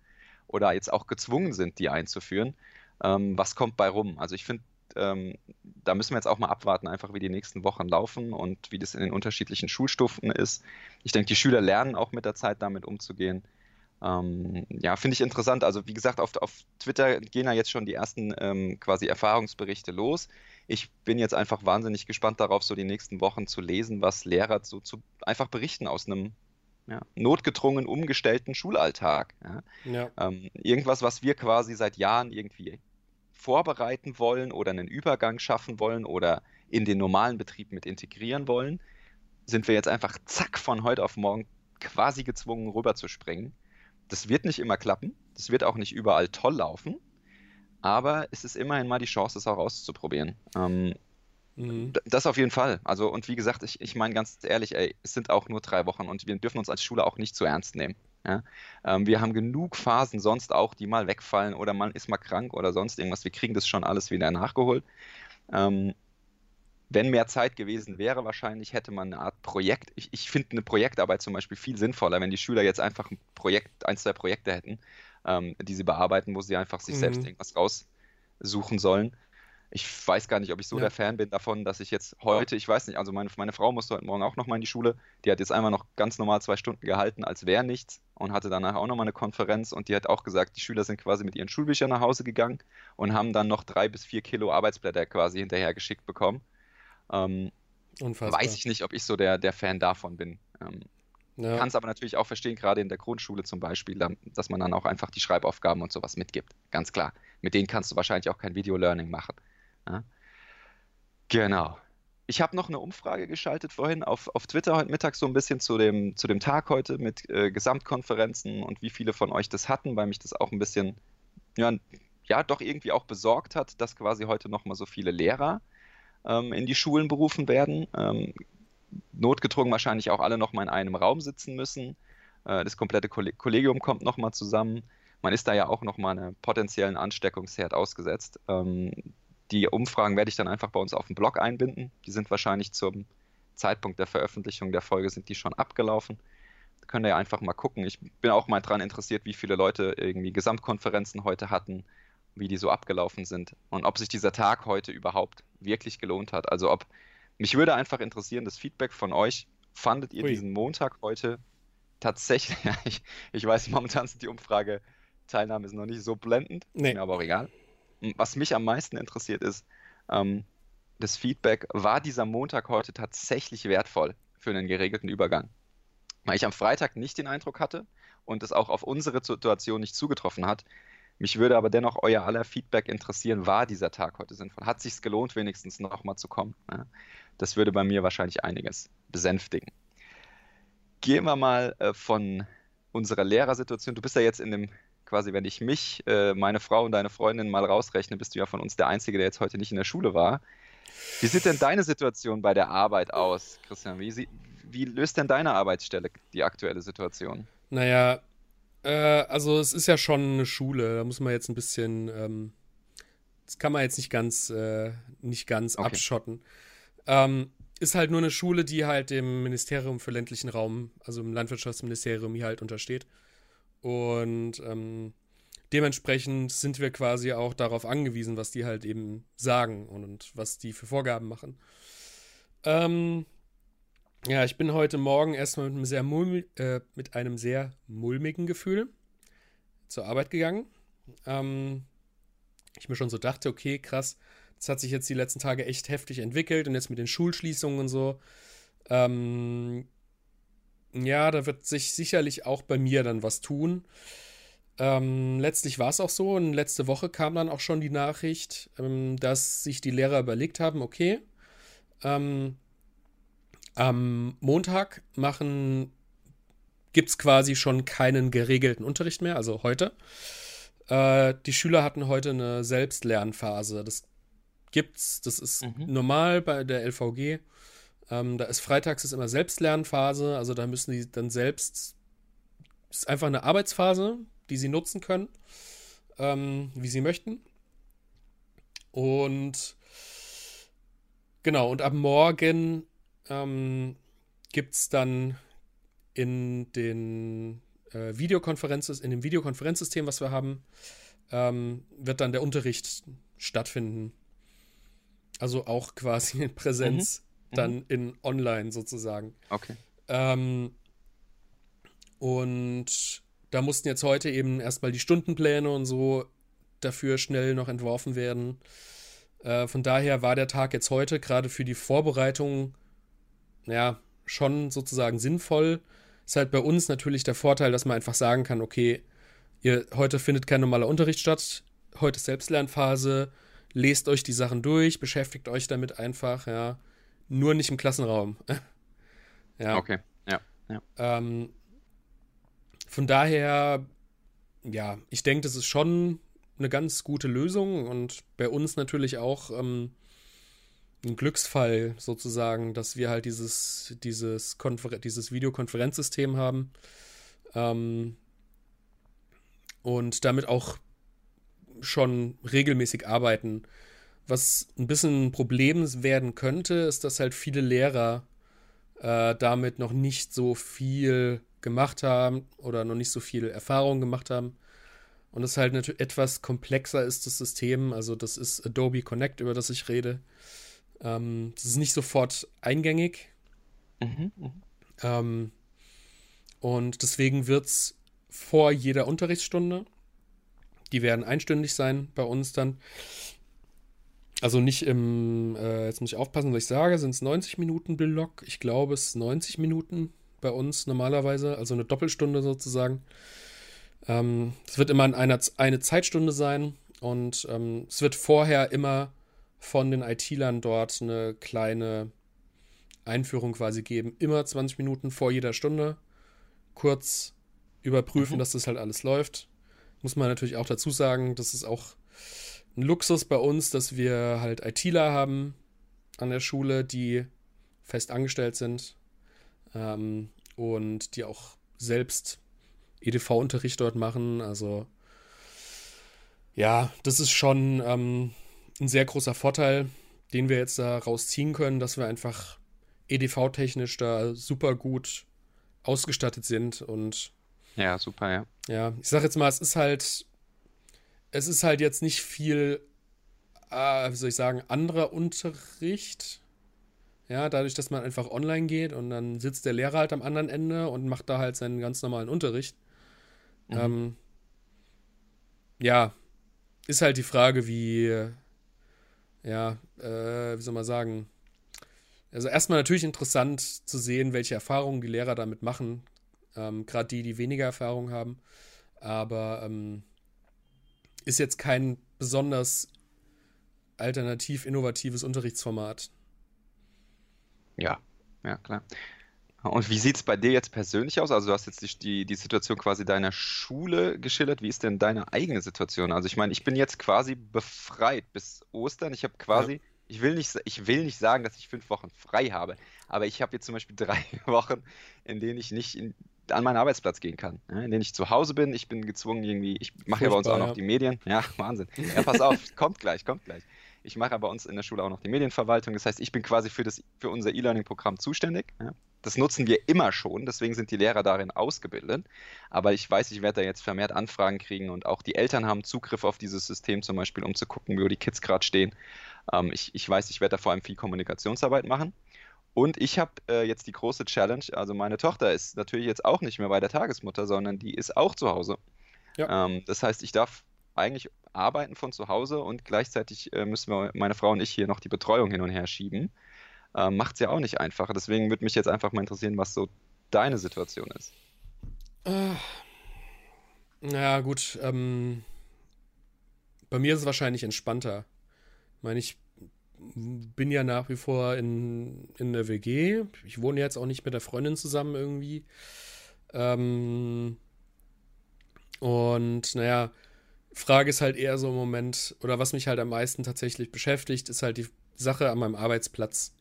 [SPEAKER 2] oder jetzt auch gezwungen sind, die einzuführen? Ähm, was kommt bei rum? Also ich finde, ähm, da müssen wir jetzt auch mal abwarten, einfach wie die nächsten Wochen laufen und wie das in den unterschiedlichen Schulstufen ist. Ich denke, die Schüler lernen auch mit der Zeit damit umzugehen. Ähm, ja, finde ich interessant. Also wie gesagt, auf, auf Twitter gehen ja jetzt schon die ersten ähm, quasi Erfahrungsberichte los. Ich bin jetzt einfach wahnsinnig gespannt darauf, so die nächsten Wochen zu lesen, was Lehrer so zu einfach berichten aus einem ja, notgedrungen umgestellten Schulalltag. Ja. Ja. Ähm, irgendwas, was wir quasi seit Jahren irgendwie vorbereiten wollen oder einen Übergang schaffen wollen oder in den normalen Betrieb mit integrieren wollen, sind wir jetzt einfach zack von heute auf morgen quasi gezwungen rüberzuspringen. Das wird nicht immer klappen, das wird auch nicht überall toll laufen, aber es ist immerhin mal die Chance, es auch auszuprobieren. Ähm, mhm. Das auf jeden Fall. Also, und wie gesagt, ich, ich meine ganz ehrlich, ey, es sind auch nur drei Wochen und wir dürfen uns als Schule auch nicht zu ernst nehmen. Ja? Ähm, wir haben genug Phasen sonst auch, die mal wegfallen oder man ist mal krank oder sonst irgendwas. Wir kriegen das schon alles wieder nachgeholt. Ähm, wenn mehr Zeit gewesen wäre, wahrscheinlich hätte man eine Art Projekt. Ich, ich finde eine Projektarbeit zum Beispiel viel sinnvoller, wenn die Schüler jetzt einfach ein Projekt, ein, zwei Projekte hätten, ähm, die sie bearbeiten, wo sie einfach sich mhm. selbst irgendwas raussuchen sollen ich weiß gar nicht, ob ich so ja. der Fan bin davon, dass ich jetzt heute, ich weiß nicht, also meine, meine Frau musste heute Morgen auch nochmal in die Schule. Die hat jetzt einmal noch ganz normal zwei Stunden gehalten, als wäre nichts und hatte danach auch nochmal eine Konferenz und die hat auch gesagt, die Schüler sind quasi mit ihren Schulbüchern nach Hause gegangen und haben dann noch drei bis vier Kilo Arbeitsblätter quasi hinterher geschickt bekommen. Ähm, weiß ich nicht, ob ich so der, der Fan davon bin. Ähm, ja. Kann es aber natürlich auch verstehen, gerade in der Grundschule zum Beispiel, dass man dann auch einfach die Schreibaufgaben und sowas mitgibt. Ganz klar. Mit denen kannst du wahrscheinlich auch kein Video-Learning machen. Ja? Genau. Ich habe noch eine Umfrage geschaltet vorhin auf, auf Twitter heute Mittag so ein bisschen zu dem, zu dem Tag heute mit äh, Gesamtkonferenzen und wie viele von euch das hatten, weil mich das auch ein bisschen, ja, ja doch irgendwie auch besorgt hat, dass quasi heute nochmal so viele Lehrer ähm, in die Schulen berufen werden. Ähm, notgedrungen wahrscheinlich auch alle nochmal in einem Raum sitzen müssen. Äh, das komplette Kollegium kommt nochmal zusammen. Man ist da ja auch nochmal einem potenziellen Ansteckungsherd ausgesetzt. Ähm, die Umfragen werde ich dann einfach bei uns auf dem Blog einbinden. Die sind wahrscheinlich zum Zeitpunkt der Veröffentlichung der Folge sind die schon abgelaufen. Da könnt ihr ja einfach mal gucken. Ich bin auch mal daran interessiert, wie viele Leute irgendwie Gesamtkonferenzen heute hatten, wie die so abgelaufen sind und ob sich dieser Tag heute überhaupt wirklich gelohnt hat. Also ob mich würde einfach interessieren, das Feedback von euch. Fandet ihr Ui. diesen Montag heute tatsächlich? Ich, ich weiß, momentan sind die Umfrage Teilnahme ist noch nicht so blendend, nee. mir aber auch egal was mich am meisten interessiert ist, ähm, das Feedback, war dieser Montag heute tatsächlich wertvoll für einen geregelten Übergang? Weil ich am Freitag nicht den Eindruck hatte und es auch auf unsere Situation nicht zugetroffen hat. Mich würde aber dennoch euer aller Feedback interessieren, war dieser Tag heute sinnvoll? Hat sich gelohnt, wenigstens nochmal zu kommen? Ja, das würde bei mir wahrscheinlich einiges besänftigen. Gehen wir mal äh, von unserer Lehrersituation. Du bist ja jetzt in dem quasi, wenn ich mich, äh, meine Frau und deine Freundin mal rausrechne, bist du ja von uns der Einzige, der jetzt heute nicht in der Schule war. Wie sieht denn deine Situation bei der Arbeit aus, Christian? Wie, wie löst denn deine Arbeitsstelle die aktuelle Situation?
[SPEAKER 1] Naja, äh, also es ist ja schon eine Schule, da muss man jetzt ein bisschen, ähm, das kann man jetzt nicht ganz, äh, nicht ganz okay. abschotten. Ähm, ist halt nur eine Schule, die halt dem Ministerium für ländlichen Raum, also im Landwirtschaftsministerium hier halt untersteht. Und ähm, dementsprechend sind wir quasi auch darauf angewiesen, was die halt eben sagen und, und was die für Vorgaben machen. Ähm, ja, ich bin heute Morgen erstmal mit einem sehr, mulm äh, mit einem sehr mulmigen Gefühl zur Arbeit gegangen. Ähm, ich mir schon so dachte, okay, krass, das hat sich jetzt die letzten Tage echt heftig entwickelt und jetzt mit den Schulschließungen und so. Ähm, ja, da wird sich sicherlich auch bei mir dann was tun. Ähm, letztlich war es auch so und letzte Woche kam dann auch schon die Nachricht, ähm, dass sich die Lehrer überlegt haben, okay, ähm, am Montag machen, gibt es quasi schon keinen geregelten Unterricht mehr, also heute. Äh, die Schüler hatten heute eine Selbstlernphase. Das gibt's, das ist mhm. normal bei der LVG. Ähm, da ist freitags ist immer Selbstlernphase, also da müssen die dann selbst, ist einfach eine Arbeitsphase, die sie nutzen können, ähm, wie sie möchten. Und genau, und ab morgen ähm, gibt es dann in den äh, Videokonferenzen, in dem Videokonferenzsystem, was wir haben, ähm, wird dann der Unterricht stattfinden. Also auch quasi in Präsenz. Mhm dann mhm. in online sozusagen.
[SPEAKER 2] Okay.
[SPEAKER 1] Ähm, und da mussten jetzt heute eben erstmal die Stundenpläne und so dafür schnell noch entworfen werden. Äh, von daher war der Tag jetzt heute gerade für die Vorbereitung, ja, schon sozusagen sinnvoll. Ist halt bei uns natürlich der Vorteil, dass man einfach sagen kann, okay, ihr, heute findet kein normaler Unterricht statt, heute ist Selbstlernphase, lest euch die Sachen durch, beschäftigt euch damit einfach, ja. Nur nicht im Klassenraum.
[SPEAKER 2] ja. Okay, ja. ja.
[SPEAKER 1] Ähm, von daher, ja, ich denke, das ist schon eine ganz gute Lösung und bei uns natürlich auch ähm, ein Glücksfall sozusagen, dass wir halt dieses, dieses, Konfer dieses Videokonferenzsystem haben ähm, und damit auch schon regelmäßig arbeiten. Was ein bisschen ein Problem werden könnte, ist, dass halt viele Lehrer äh, damit noch nicht so viel gemacht haben oder noch nicht so viel Erfahrung gemacht haben. Und es halt natürlich etwas komplexer ist, das System. Also, das ist Adobe Connect, über das ich rede. Ähm, das ist nicht sofort eingängig. Mhm, mh. ähm, und deswegen wird es vor jeder Unterrichtsstunde die werden einstündig sein bei uns dann. Also nicht im, äh, jetzt muss ich aufpassen, was ich sage, sind es 90 Minuten Block. Ich glaube, es ist 90 Minuten bei uns normalerweise, also eine Doppelstunde sozusagen. Ähm, es wird immer in einer, eine Zeitstunde sein und ähm, es wird vorher immer von den IT-Lern dort eine kleine Einführung quasi geben. Immer 20 Minuten vor jeder Stunde. Kurz überprüfen, mhm. dass das halt alles läuft muss man natürlich auch dazu sagen, das ist auch ein Luxus bei uns, dass wir halt ITler haben an der Schule, die fest angestellt sind ähm, und die auch selbst EDV-Unterricht dort machen. Also ja, das ist schon ähm, ein sehr großer Vorteil, den wir jetzt da rausziehen können, dass wir einfach EDV-technisch da super gut ausgestattet sind und
[SPEAKER 2] ja, super, ja.
[SPEAKER 1] Ja, ich sag jetzt mal, es ist halt, es ist halt jetzt nicht viel, äh, wie soll ich sagen, anderer Unterricht. Ja, dadurch, dass man einfach online geht und dann sitzt der Lehrer halt am anderen Ende und macht da halt seinen ganz normalen Unterricht. Mhm. Ähm, ja, ist halt die Frage, wie, ja, äh, wie soll man sagen, also erstmal natürlich interessant zu sehen, welche Erfahrungen die Lehrer damit machen. Ähm, Gerade die, die weniger Erfahrung haben. Aber ähm, ist jetzt kein besonders alternativ innovatives Unterrichtsformat.
[SPEAKER 2] Ja, ja, klar. Und wie sieht es bei dir jetzt persönlich aus? Also du hast jetzt die, die, die, Situation quasi deiner Schule geschildert. Wie ist denn deine eigene Situation? Also ich meine, ich bin jetzt quasi befreit bis Ostern. Ich habe quasi, ja. ich, will nicht, ich will nicht sagen, dass ich fünf Wochen frei habe, aber ich habe jetzt zum Beispiel drei Wochen, in denen ich nicht in, an meinen Arbeitsplatz gehen kann, ja, in denen ich zu Hause bin. Ich bin gezwungen, irgendwie, ich mache ja bei uns auch noch ja. die Medien. Ja, Wahnsinn. Ja, pass auf, kommt gleich, kommt gleich. Ich mache bei uns in der Schule auch noch die Medienverwaltung. Das heißt, ich bin quasi für, das, für unser E-Learning-Programm zuständig. Ja. Das nutzen wir immer schon, deswegen sind die Lehrer darin ausgebildet. Aber ich weiß, ich werde da jetzt vermehrt Anfragen kriegen und auch die Eltern haben Zugriff auf dieses System zum Beispiel, um zu gucken, wo die Kids gerade stehen. Ähm, ich, ich weiß, ich werde da vor allem viel Kommunikationsarbeit machen. Und ich habe äh, jetzt die große Challenge, also meine Tochter ist natürlich jetzt auch nicht mehr bei der Tagesmutter, sondern die ist auch zu Hause. Ja. Ähm, das heißt, ich darf eigentlich arbeiten von zu Hause und gleichzeitig äh, müssen wir, meine Frau und ich, hier noch die Betreuung hin und her schieben. Ähm, Macht es ja auch nicht einfacher. Deswegen würde mich jetzt einfach mal interessieren, was so deine Situation ist.
[SPEAKER 1] Äh, ja, gut. Ähm, bei mir ist es wahrscheinlich entspannter. Ich meine, ich bin ja nach wie vor in, in der WG. Ich wohne jetzt auch nicht mit der Freundin zusammen irgendwie. Ähm, und naja, Frage ist halt eher so im Moment, oder was mich halt am meisten tatsächlich beschäftigt, ist halt die Sache an meinem Arbeitsplatz.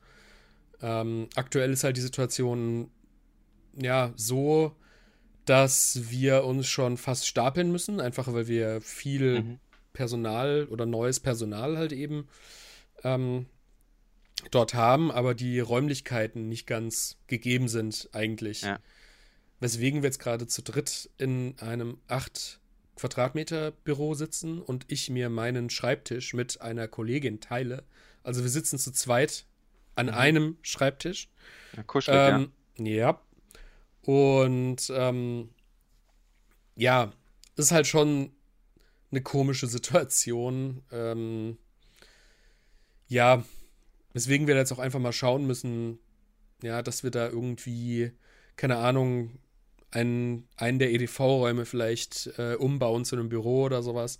[SPEAKER 1] Ähm, aktuell ist halt die Situation ja so, dass wir uns schon fast stapeln müssen, einfach weil wir viel mhm. Personal oder neues Personal halt eben ähm, dort haben, aber die Räumlichkeiten nicht ganz gegeben sind eigentlich. Ja. Weswegen wir jetzt gerade zu dritt in einem 8 Quadratmeter Büro sitzen und ich mir meinen Schreibtisch mit einer Kollegin teile. Also wir sitzen zu zweit an mhm. einem Schreibtisch.
[SPEAKER 2] Ja, kuschelig, ähm,
[SPEAKER 1] ja. Ja. Und ähm, ja, ist halt schon eine komische Situation. Ähm, ja, weswegen wir jetzt auch einfach mal schauen müssen, ja, dass wir da irgendwie, keine Ahnung, einen, einen der EDV-Räume vielleicht äh, umbauen zu einem Büro oder sowas.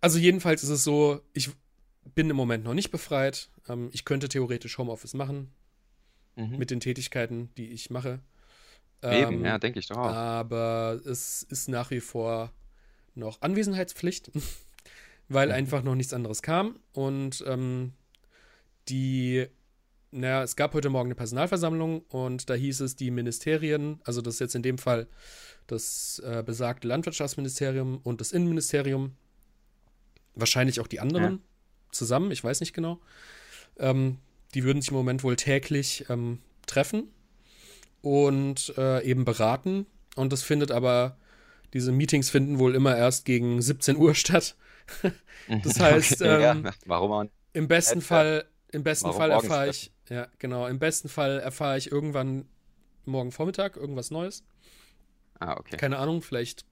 [SPEAKER 1] Also jedenfalls ist es so, ich bin im Moment noch nicht befreit. Ähm, ich könnte theoretisch Homeoffice machen mhm. mit den Tätigkeiten, die ich mache.
[SPEAKER 2] Eben, ähm, ja, denke ich doch auch.
[SPEAKER 1] Aber es ist nach wie vor noch Anwesenheitspflicht, weil mhm. einfach noch nichts anderes kam. Und ähm, die, naja, es gab heute Morgen eine Personalversammlung und da hieß es, die Ministerien, also das ist jetzt in dem Fall das äh, besagte Landwirtschaftsministerium und das Innenministerium, wahrscheinlich auch die anderen ja. zusammen, ich weiß nicht genau, ähm, die würden sich im Moment wohl täglich ähm, treffen und äh, eben beraten. Und das findet aber, diese Meetings finden wohl immer erst gegen 17 Uhr statt. Das heißt, okay, ähm, ja, warum im besten Fall, im besten Fall erfahre ich, ja, genau, im besten Fall erfahre ich irgendwann morgen Vormittag irgendwas Neues.
[SPEAKER 2] Ah, okay.
[SPEAKER 1] Keine Ahnung, vielleicht,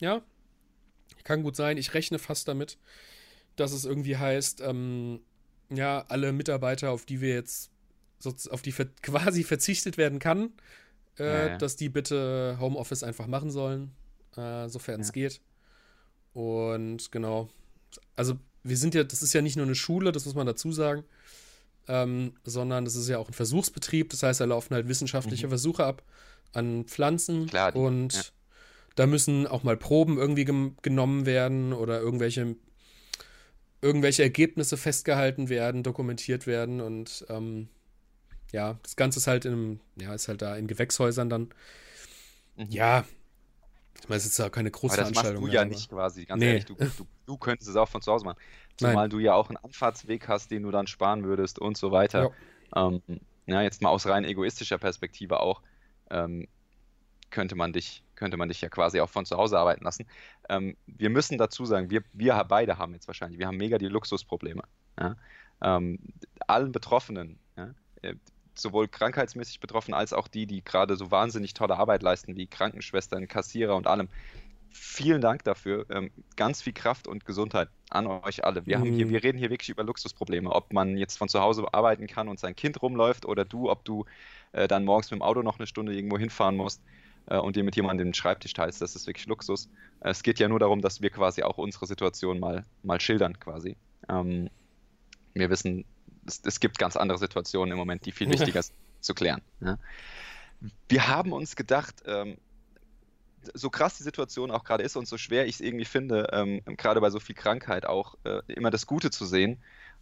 [SPEAKER 1] ja, kann gut sein. Ich rechne fast damit, dass es irgendwie heißt, ähm, ja, alle Mitarbeiter, auf die wir jetzt auf die quasi verzichtet werden kann, äh, ja, ja. dass die bitte Homeoffice einfach machen sollen, äh, sofern es ja. geht. Und genau, also wir sind ja, das ist ja nicht nur eine Schule, das muss man dazu sagen, ähm, sondern das ist ja auch ein Versuchsbetrieb. Das heißt, da laufen halt wissenschaftliche mhm. Versuche ab an Pflanzen Klar, die, und da müssen auch mal Proben irgendwie genommen werden oder irgendwelche irgendwelche Ergebnisse festgehalten werden, dokumentiert werden und ähm, ja, das Ganze ist halt in ja, ist halt da in Gewächshäusern dann. Mhm. Ja, ich meine, es ist ja keine große aber das
[SPEAKER 2] machst du ja nicht quasi, ganz nee. ehrlich. Du, du, du, könntest es auch von zu Hause machen. Zumal Nein. du ja auch einen Anfahrtsweg hast, den du dann sparen würdest und so weiter. Ja, ähm, ja jetzt mal aus rein egoistischer Perspektive auch, ähm, könnte man dich könnte man dich ja quasi auch von zu Hause arbeiten lassen. Ähm, wir müssen dazu sagen, wir, wir beide haben jetzt wahrscheinlich, wir haben mega die Luxusprobleme. Ja? Ähm, allen Betroffenen, ja? Sowohl krankheitsmäßig betroffen als auch die, die gerade so wahnsinnig tolle Arbeit leisten, wie Krankenschwestern, Kassierer und allem. Vielen Dank dafür. Ähm, ganz viel Kraft und Gesundheit an euch alle. Wir, haben hier, mhm. wir reden hier wirklich über Luxusprobleme. Ob man jetzt von zu Hause arbeiten kann und sein Kind rumläuft oder du, ob du äh, dann morgens mit dem Auto noch eine Stunde irgendwo hinfahren musst äh, und dir mit jemandem den Schreibtisch teilst. Das ist wirklich Luxus. Es geht ja nur darum, dass wir quasi auch unsere Situation mal, mal schildern quasi. Ähm, wir wissen, es, es, gibt ganz andere Situationen im Moment, die viel wichtiger sind zu klären. Ja. Wir haben uns gedacht, ähm, so krass die Situation auch gerade ist und so schwer ich es irgendwie finde, ähm, gerade bei so viel Krankheit auch äh, immer das Gute zu sehen,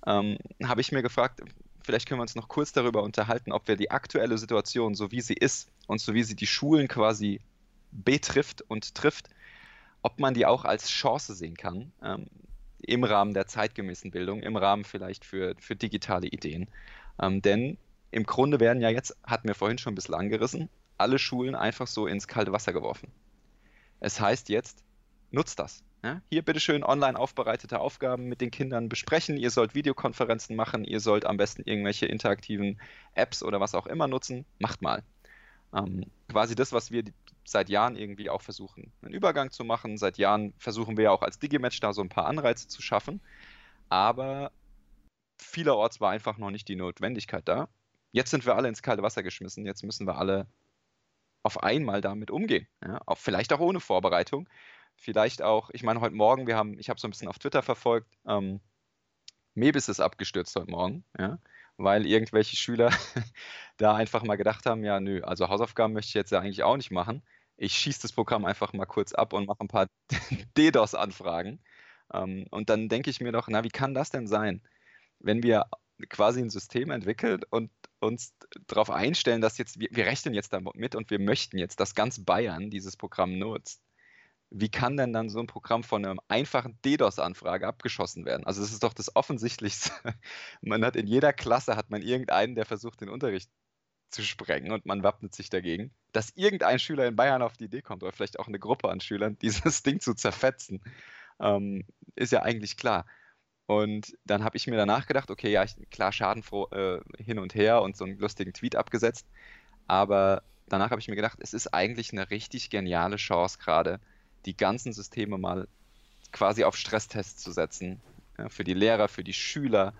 [SPEAKER 2] ähm, habe ich mir gefragt, vielleicht können wir uns noch kurz darüber unterhalten, ob wir die aktuelle Situation, so wie sie ist und so wie sie die Schulen quasi betrifft und trifft, ob man die auch als Chance sehen kann. Im Rahmen der zeitgemäßen Bildung, im Rahmen vielleicht für, für digitale Ideen. Ähm, denn im Grunde werden ja jetzt, hatten wir vorhin schon ein bisschen angerissen, alle Schulen einfach so ins kalte Wasser geworfen. Es heißt jetzt, nutzt das. Ja? Hier bitteschön online aufbereitete Aufgaben mit den Kindern besprechen. Ihr sollt Videokonferenzen machen, ihr sollt am besten irgendwelche interaktiven Apps oder was auch immer nutzen. Macht mal. Ähm, quasi das, was wir seit Jahren irgendwie auch versuchen, einen Übergang zu machen. Seit Jahren versuchen wir ja auch als Digimatch da so ein paar Anreize zu schaffen. Aber vielerorts war einfach noch nicht die Notwendigkeit da. Jetzt sind wir alle ins kalte Wasser geschmissen. Jetzt müssen wir alle auf einmal damit umgehen. Ja? Auch, vielleicht auch ohne Vorbereitung. Vielleicht auch, ich meine, heute Morgen, wir haben, ich habe so ein bisschen auf Twitter verfolgt, ähm, Mebis ist abgestürzt heute Morgen. Ja? Weil irgendwelche Schüler da einfach mal gedacht haben, ja, nö, also Hausaufgaben möchte ich jetzt ja eigentlich auch nicht machen. Ich schieße das Programm einfach mal kurz ab und mache ein paar DDoS-Anfragen. Ähm, und dann denke ich mir doch, na, wie kann das denn sein, wenn wir quasi ein System entwickeln und uns darauf einstellen, dass jetzt, wir, wir rechnen jetzt damit und wir möchten jetzt, dass ganz Bayern dieses Programm nutzt wie kann denn dann so ein Programm von einer einfachen DDoS-Anfrage abgeschossen werden? Also das ist doch das Offensichtlichste. Man hat in jeder Klasse hat man irgendeinen, der versucht, den Unterricht zu sprengen und man wappnet sich dagegen, dass irgendein Schüler in Bayern auf die Idee kommt oder vielleicht auch eine Gruppe an Schülern, dieses Ding zu zerfetzen, ähm, ist ja eigentlich klar. Und dann habe ich mir danach gedacht, okay, ja, ich, klar, schadenfroh äh, hin und her und so einen lustigen Tweet abgesetzt, aber danach habe ich mir gedacht, es ist eigentlich eine richtig geniale Chance gerade, die ganzen Systeme mal quasi auf Stresstests zu setzen. Ja, für die Lehrer, für die Schüler.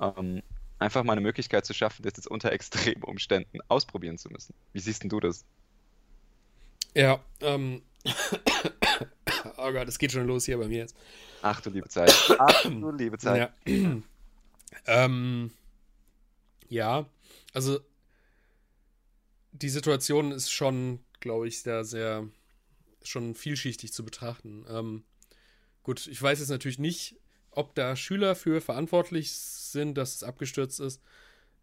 [SPEAKER 2] Ähm, einfach mal eine Möglichkeit zu schaffen, das jetzt unter extremen Umständen ausprobieren zu müssen. Wie siehst denn du das?
[SPEAKER 1] Ja, ähm. oh Gott, es geht schon los hier bei mir jetzt.
[SPEAKER 2] Ach du liebe Zeit. Ach du liebe Zeit.
[SPEAKER 1] Ja, ähm, ja also die Situation ist schon, glaube ich, sehr, sehr schon vielschichtig zu betrachten. Ähm, gut, ich weiß jetzt natürlich nicht, ob da Schüler für verantwortlich sind, dass es abgestürzt ist.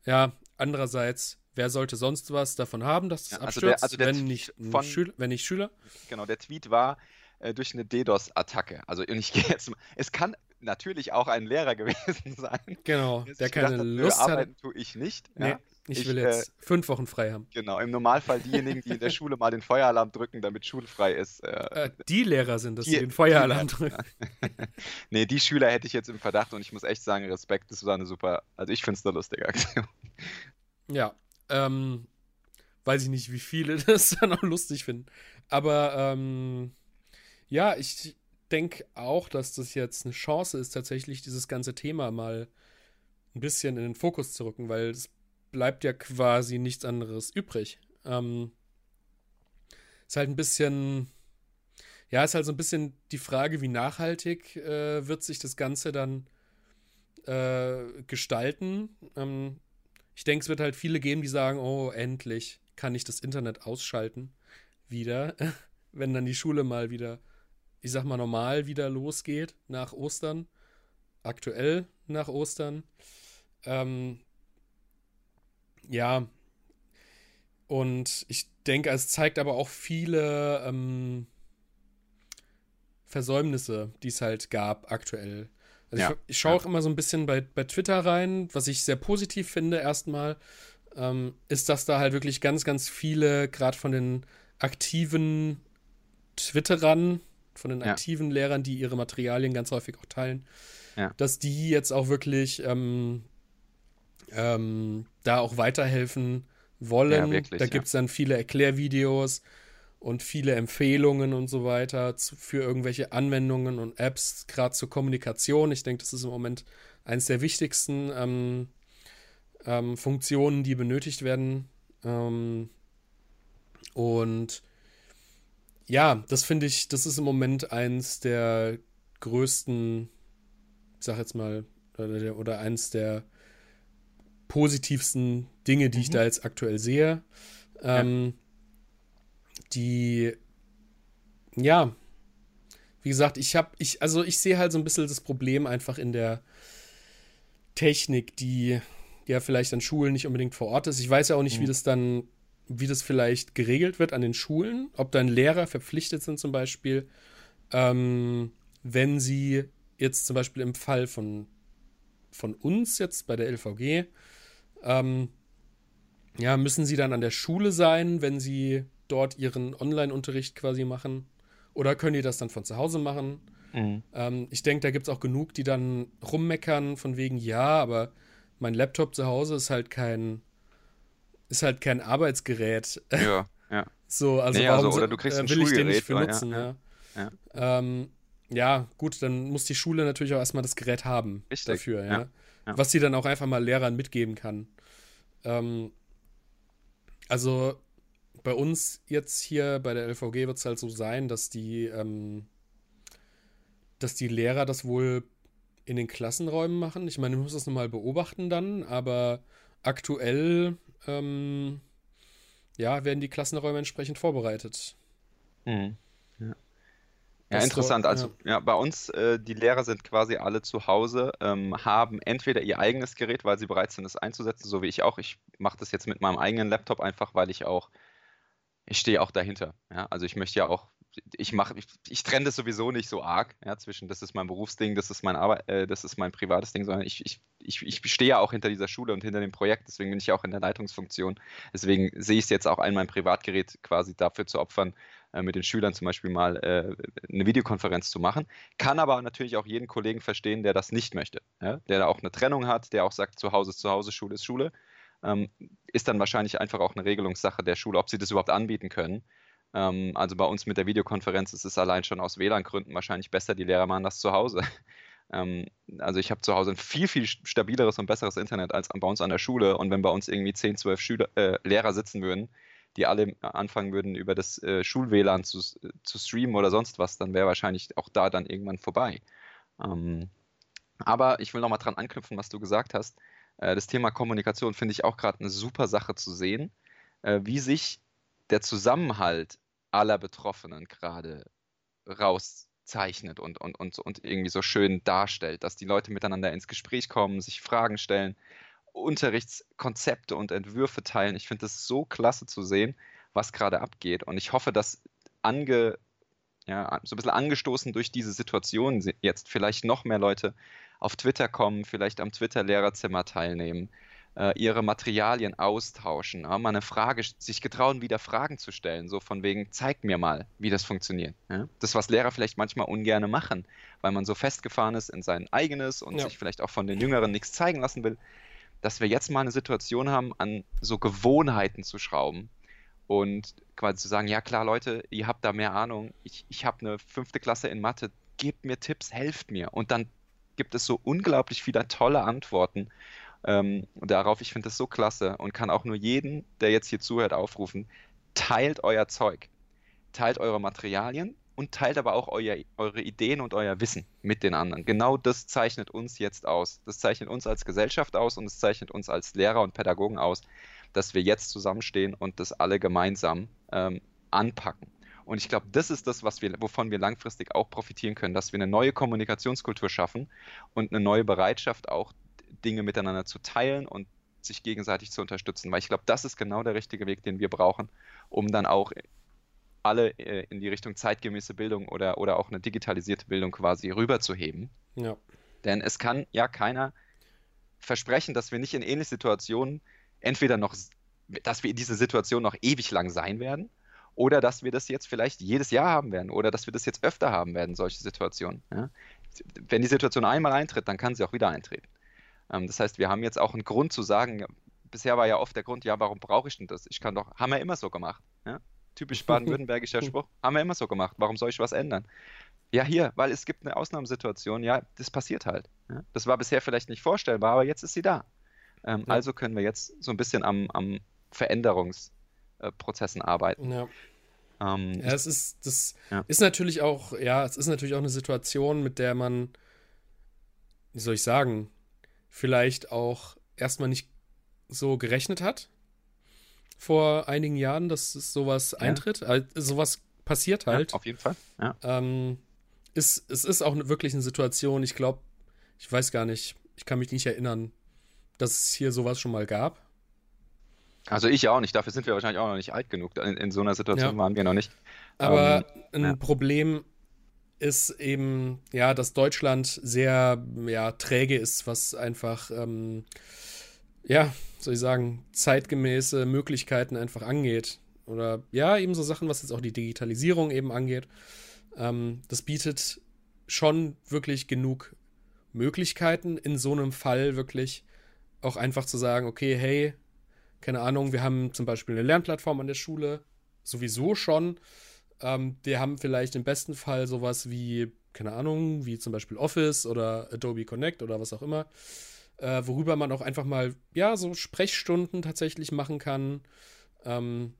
[SPEAKER 1] Ja, andererseits, wer sollte sonst was davon haben, dass es ja, also abstürzt, der, also der wenn, nicht von, Schüler, wenn nicht Schüler?
[SPEAKER 2] Genau, der Tweet war äh, durch eine DDoS-Attacke. Also ich gehe jetzt mal, es kann natürlich auch ein Lehrer gewesen sein.
[SPEAKER 1] Genau, der keine dachte, Lust hat.
[SPEAKER 2] Arbeiten tue ich nicht.
[SPEAKER 1] Nee. Ja. Ich, will jetzt äh, fünf Wochen frei haben.
[SPEAKER 2] Genau, im Normalfall diejenigen, die in der Schule mal den Feueralarm drücken, damit schulfrei ist.
[SPEAKER 1] Äh, äh, die Lehrer sind das, die, die den Feueralarm die, drücken.
[SPEAKER 2] nee, die Schüler hätte ich jetzt im Verdacht und ich muss echt sagen, Respekt, das war eine super, also ich finde es eine lustige Aktion.
[SPEAKER 1] Ja, ähm, weiß ich nicht, wie viele das dann auch lustig finden. Aber ähm, ja, ich denke auch, dass das jetzt eine Chance ist, tatsächlich dieses ganze Thema mal ein bisschen in den Fokus zu rücken, weil es bleibt ja quasi nichts anderes übrig. Ähm, ist halt ein bisschen, ja, ist halt so ein bisschen die Frage, wie nachhaltig äh, wird sich das Ganze dann äh, gestalten. Ähm, ich denke, es wird halt viele geben, die sagen, oh, endlich kann ich das Internet ausschalten wieder, wenn dann die Schule mal wieder, ich sag mal, normal wieder losgeht nach Ostern, aktuell nach Ostern. Ähm, ja. Und ich denke, es zeigt aber auch viele ähm, Versäumnisse, die es halt gab aktuell. Also ja. ich, ich schaue ja. auch immer so ein bisschen bei, bei Twitter rein, was ich sehr positiv finde erstmal, ähm, ist, dass da halt wirklich ganz, ganz viele, gerade von den aktiven Twitterern, von den ja. aktiven Lehrern, die ihre Materialien ganz häufig auch teilen, dass die jetzt auch wirklich ähm, ähm, da auch weiterhelfen wollen. Ja, wirklich, da gibt es dann viele Erklärvideos und viele Empfehlungen und so weiter zu, für irgendwelche Anwendungen und Apps, gerade zur Kommunikation. Ich denke, das ist im Moment eines der wichtigsten ähm, ähm, Funktionen, die benötigt werden. Ähm, und ja, das finde ich, das ist im Moment eins der größten, ich sag jetzt mal, oder, oder eins der positivsten Dinge, die mhm. ich da jetzt aktuell sehe. Ähm, ja. Die, ja, wie gesagt, ich habe, ich, also ich sehe halt so ein bisschen das Problem einfach in der Technik, die ja vielleicht an Schulen nicht unbedingt vor Ort ist. Ich weiß ja auch nicht, mhm. wie das dann, wie das vielleicht geregelt wird an den Schulen, ob dann Lehrer verpflichtet sind zum Beispiel, ähm, wenn sie jetzt zum Beispiel im Fall von, von uns jetzt bei der LVG ähm, ja, müssen sie dann an der Schule sein, wenn sie dort ihren Online-Unterricht quasi machen? Oder können die das dann von zu Hause machen? Mhm. Ähm, ich denke, da gibt es auch genug, die dann rummeckern von wegen, ja, aber mein Laptop zu Hause ist halt kein, ist halt kein Arbeitsgerät.
[SPEAKER 2] Ja, ja.
[SPEAKER 1] so, also, nee, warum
[SPEAKER 2] also oder du kriegst
[SPEAKER 1] äh, will ich den nicht für nutzen, ja. Ja. ja. Ähm, ja. gut, dann muss die Schule natürlich auch erstmal das Gerät haben Richtig. dafür, ja. Ja. Was sie dann auch einfach mal Lehrern mitgeben kann. Ähm, also bei uns jetzt hier bei der LVG wird es halt so sein, dass die, ähm, dass die Lehrer das wohl in den Klassenräumen machen. Ich meine, ich muss das nochmal beobachten dann, aber aktuell ähm, ja, werden die Klassenräume entsprechend vorbereitet.
[SPEAKER 2] Mhm. Ja, interessant. Also ja. ja. bei uns, äh, die Lehrer sind quasi alle zu Hause, ähm, haben entweder ihr eigenes Gerät, weil sie bereit sind, es einzusetzen, so wie ich auch. Ich mache das jetzt mit meinem eigenen Laptop einfach, weil ich auch, ich stehe auch dahinter. Ja? Also ich möchte ja auch, ich mache, ich, ich trenne das sowieso nicht so arg, ja, zwischen das ist mein Berufsding, das ist mein Arbeit, äh, das ist mein privates Ding, sondern ich, ich, ich, ich stehe ja auch hinter dieser Schule und hinter dem Projekt, deswegen bin ich auch in der Leitungsfunktion. Deswegen sehe ich es jetzt auch ein, mein Privatgerät quasi dafür zu opfern, äh, mit den Schülern zum Beispiel mal äh, eine Videokonferenz zu machen. Kann aber natürlich auch jeden Kollegen verstehen, der das nicht möchte. Ja? Der da auch eine Trennung hat, der auch sagt, zu Hause ist zu Hause, Schule ist Schule. ähm, ist dann wahrscheinlich einfach auch eine Regelungssache der Schule, ob sie das überhaupt anbieten können. Ähm, also bei uns mit der Videokonferenz ist es allein schon aus WLAN-Gründen wahrscheinlich besser, die Lehrer machen das zu Hause. Ähm, also ich habe zu Hause ein viel, viel stabileres und besseres Internet als bei uns an der Schule. Und wenn bei uns irgendwie 10, 12 Schüler, äh, Lehrer sitzen würden, die alle anfangen würden, über das äh, Schul-WLAN zu, zu streamen oder sonst was, dann wäre wahrscheinlich auch da dann irgendwann vorbei. Ähm, aber ich will nochmal dran anknüpfen, was du gesagt hast. Äh, das Thema Kommunikation finde ich auch gerade eine super Sache zu sehen, äh, wie sich der Zusammenhalt aller Betroffenen gerade rauszeichnet und, und, und, und irgendwie so schön darstellt, dass die Leute miteinander ins Gespräch kommen, sich Fragen stellen, Unterrichtskonzepte und Entwürfe teilen. Ich finde es so klasse zu sehen, was gerade abgeht. Und ich hoffe, dass ange, ja, so ein bisschen angestoßen durch diese Situation jetzt vielleicht noch mehr Leute auf Twitter kommen, vielleicht am Twitter-Lehrerzimmer teilnehmen, äh, ihre Materialien austauschen, ja, mal eine Frage, sich getrauen, wieder Fragen zu stellen, so von wegen, zeig mir mal, wie das funktioniert. Ja? Das, was Lehrer vielleicht manchmal ungern machen, weil man so festgefahren ist in sein eigenes und ja. sich vielleicht auch von den Jüngeren nichts zeigen lassen will, dass wir jetzt mal eine Situation haben, an so Gewohnheiten zu schrauben und quasi zu sagen, ja klar, Leute, ihr habt da mehr Ahnung, ich, ich habe eine fünfte Klasse in Mathe, gebt mir Tipps, helft mir. Und dann gibt es so unglaublich viele tolle Antworten ähm, darauf. Ich finde das so klasse und kann auch nur jeden, der jetzt hier zuhört, aufrufen, teilt euer Zeug, teilt eure Materialien und teilt aber auch euer, eure Ideen und euer Wissen mit den anderen. Genau das zeichnet uns jetzt aus. Das zeichnet uns als Gesellschaft aus und es zeichnet uns als Lehrer und Pädagogen aus, dass wir jetzt zusammenstehen und das alle gemeinsam ähm, anpacken. Und ich glaube, das ist das, was wir, wovon wir langfristig auch profitieren können, dass wir eine neue Kommunikationskultur schaffen und eine neue Bereitschaft auch, Dinge miteinander zu teilen und sich gegenseitig zu unterstützen. Weil ich glaube, das ist genau der richtige Weg, den wir brauchen, um dann auch alle äh, in die Richtung zeitgemäße Bildung oder, oder auch eine digitalisierte Bildung quasi rüberzuheben. Ja. Denn es kann ja keiner versprechen, dass wir nicht in ähnlichen Situationen entweder noch, dass wir in dieser Situation noch ewig lang sein werden oder dass wir das jetzt vielleicht jedes Jahr haben werden oder dass wir das jetzt öfter haben werden, solche Situationen. Ja? Wenn die Situation einmal eintritt, dann kann sie auch wieder eintreten. Ähm, das heißt, wir haben jetzt auch einen Grund zu sagen, bisher war ja oft der Grund, ja, warum brauche ich denn das? Ich kann doch, haben wir immer so gemacht. Ja? Typisch baden-württembergischer Spruch, haben wir immer so gemacht, warum soll ich was ändern? Ja, hier, weil es gibt eine Ausnahmesituation, ja, das passiert halt. Ja? Das war bisher vielleicht nicht vorstellbar, aber jetzt ist sie da. Ähm, ja. Also können wir jetzt so ein bisschen am, am Veränderungs- äh, arbeiten.
[SPEAKER 1] Ja. Ähm, ja, es ist, das ist natürlich auch, ja, es ist natürlich auch eine Situation, mit der man, wie soll ich sagen, vielleicht auch erstmal nicht so gerechnet hat vor einigen Jahren, dass es sowas ja. eintritt. Also, sowas passiert halt.
[SPEAKER 2] Ja, auf jeden Fall. Ja.
[SPEAKER 1] Ähm, ist, es ist auch wirklich eine Situation, ich glaube, ich weiß gar nicht, ich kann mich nicht erinnern, dass es hier sowas schon mal gab.
[SPEAKER 2] Also ich auch nicht, dafür sind wir wahrscheinlich auch noch nicht alt genug. In, in so einer Situation ja. waren wir noch nicht.
[SPEAKER 1] Aber ähm, ein ja. Problem ist eben, ja, dass Deutschland sehr ja, träge ist, was einfach, ähm, ja, soll ich sagen, zeitgemäße Möglichkeiten einfach angeht. Oder ja, eben so Sachen, was jetzt auch die Digitalisierung eben angeht. Ähm, das bietet schon wirklich genug Möglichkeiten, in so einem Fall wirklich auch einfach zu sagen, okay, hey, keine Ahnung, wir haben zum Beispiel eine Lernplattform an der Schule, sowieso schon. Ähm, wir haben vielleicht im besten Fall sowas wie, keine Ahnung, wie zum Beispiel Office oder Adobe Connect oder was auch immer, äh, worüber man auch einfach mal, ja, so Sprechstunden tatsächlich machen kann. Ähm,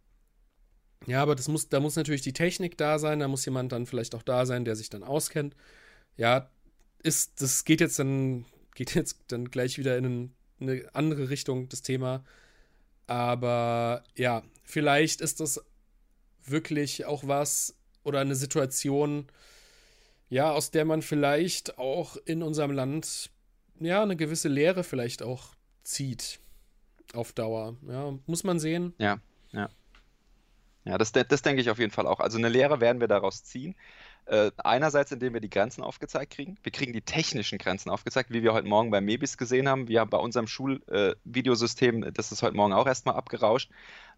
[SPEAKER 1] ja, aber das muss, da muss natürlich die Technik da sein, da muss jemand dann vielleicht auch da sein, der sich dann auskennt. Ja, ist, das geht jetzt dann, geht jetzt dann gleich wieder in eine andere Richtung, das Thema. Aber ja, vielleicht ist das wirklich auch was oder eine Situation, ja, aus der man vielleicht auch in unserem Land ja eine gewisse Lehre vielleicht auch zieht auf Dauer. Ja, muss man sehen.
[SPEAKER 2] Ja, ja. Ja, das, das denke ich auf jeden Fall auch. Also eine Lehre werden wir daraus ziehen. Äh, einerseits, indem wir die Grenzen aufgezeigt kriegen. Wir kriegen die technischen Grenzen aufgezeigt, wie wir heute Morgen bei Mebis gesehen haben. Wir haben bei unserem Schulvideosystem, äh, das ist heute Morgen auch erstmal abgerauscht.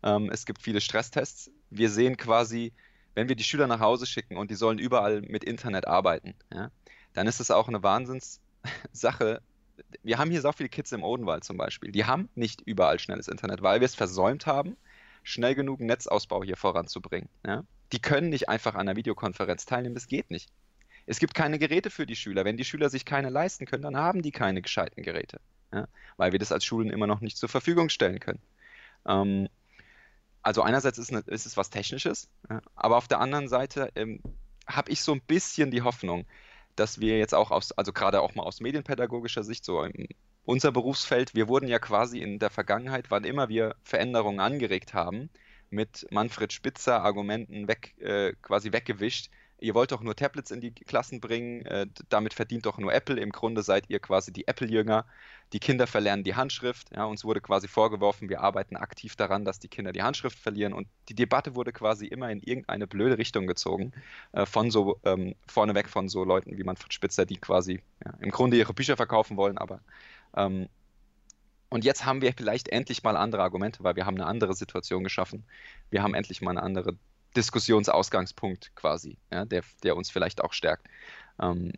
[SPEAKER 2] Ähm, es gibt viele Stresstests. Wir sehen quasi, wenn wir die Schüler nach Hause schicken und die sollen überall mit Internet arbeiten, ja, dann ist es auch eine Wahnsinnssache, wir haben hier so viele Kids im Odenwald zum Beispiel. Die haben nicht überall schnelles Internet, weil wir es versäumt haben, schnell genug Netzausbau hier voranzubringen. Ja? Die können nicht einfach an einer Videokonferenz teilnehmen, das geht nicht. Es gibt keine Geräte für die Schüler. Wenn die Schüler sich keine leisten können, dann haben die keine gescheiten Geräte, ja? weil wir das als Schulen immer noch nicht zur Verfügung stellen können. Ähm, also einerseits ist, eine, ist, es was Technisches, aber auf der anderen Seite ähm, habe ich so ein bisschen die Hoffnung, dass wir jetzt auch aus, also gerade auch mal aus medienpädagogischer Sicht, so unser Berufsfeld, wir wurden ja quasi in der Vergangenheit, wann immer wir Veränderungen angeregt haben, mit Manfred Spitzer Argumenten weg, äh, quasi weggewischt, ihr wollt doch nur Tablets in die Klassen bringen, äh, damit verdient doch nur Apple. Im Grunde seid ihr quasi die Apple-Jünger. Die Kinder verlernen die Handschrift. Ja, uns wurde quasi vorgeworfen, wir arbeiten aktiv daran, dass die Kinder die Handschrift verlieren. Und die Debatte wurde quasi immer in irgendeine blöde Richtung gezogen. Äh, von so, ähm, vorneweg von so Leuten wie Manfred Spitzer, die quasi ja, im Grunde ihre Bücher verkaufen wollen, aber ähm, und jetzt haben wir vielleicht endlich mal andere Argumente, weil wir haben eine andere Situation geschaffen. Wir haben endlich mal eine andere Diskussionsausgangspunkt quasi, ja, der, der uns vielleicht auch stärkt. Ähm,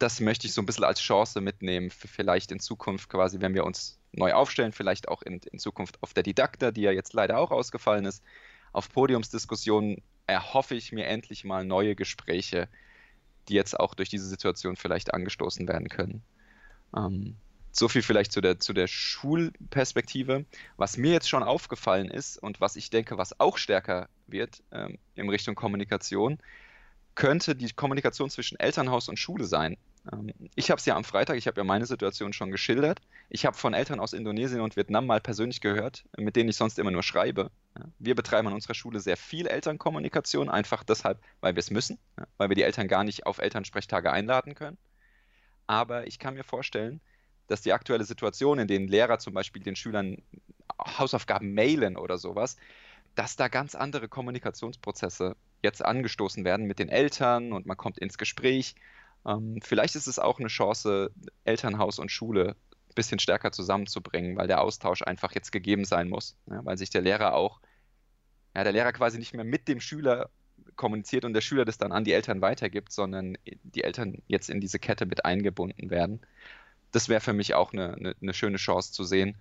[SPEAKER 2] das möchte ich so ein bisschen als Chance mitnehmen, für vielleicht in Zukunft quasi, wenn wir uns neu aufstellen, vielleicht auch in, in Zukunft auf der Didakta, die ja jetzt leider auch ausgefallen ist, auf Podiumsdiskussionen erhoffe ich mir endlich mal neue Gespräche, die jetzt auch durch diese Situation vielleicht angestoßen werden können. Ähm, so viel vielleicht zu der, zu der Schulperspektive. Was mir jetzt schon aufgefallen ist und was ich denke, was auch stärker wird ähm, in Richtung Kommunikation, könnte die Kommunikation zwischen Elternhaus und Schule sein. Ähm, ich habe es ja am Freitag, ich habe ja meine Situation schon geschildert. Ich habe von Eltern aus Indonesien und Vietnam mal persönlich gehört, mit denen ich sonst immer nur schreibe. Wir betreiben an unserer Schule sehr viel Elternkommunikation, einfach deshalb, weil wir es müssen, weil wir die Eltern gar nicht auf Elternsprechtage einladen können. Aber ich kann mir vorstellen, dass die aktuelle Situation, in denen Lehrer zum Beispiel den Schülern Hausaufgaben mailen oder sowas, dass da ganz andere Kommunikationsprozesse jetzt angestoßen werden mit den Eltern und man kommt ins Gespräch. Ähm, vielleicht ist es auch eine Chance, Elternhaus und Schule ein bisschen stärker zusammenzubringen, weil der Austausch einfach jetzt gegeben sein muss, ja, weil sich der Lehrer auch, ja, der Lehrer quasi nicht mehr mit dem Schüler kommuniziert und der Schüler das dann an die Eltern weitergibt, sondern die Eltern jetzt in diese Kette mit eingebunden werden das wäre für mich auch eine, eine, eine, schöne Chance zu sehen,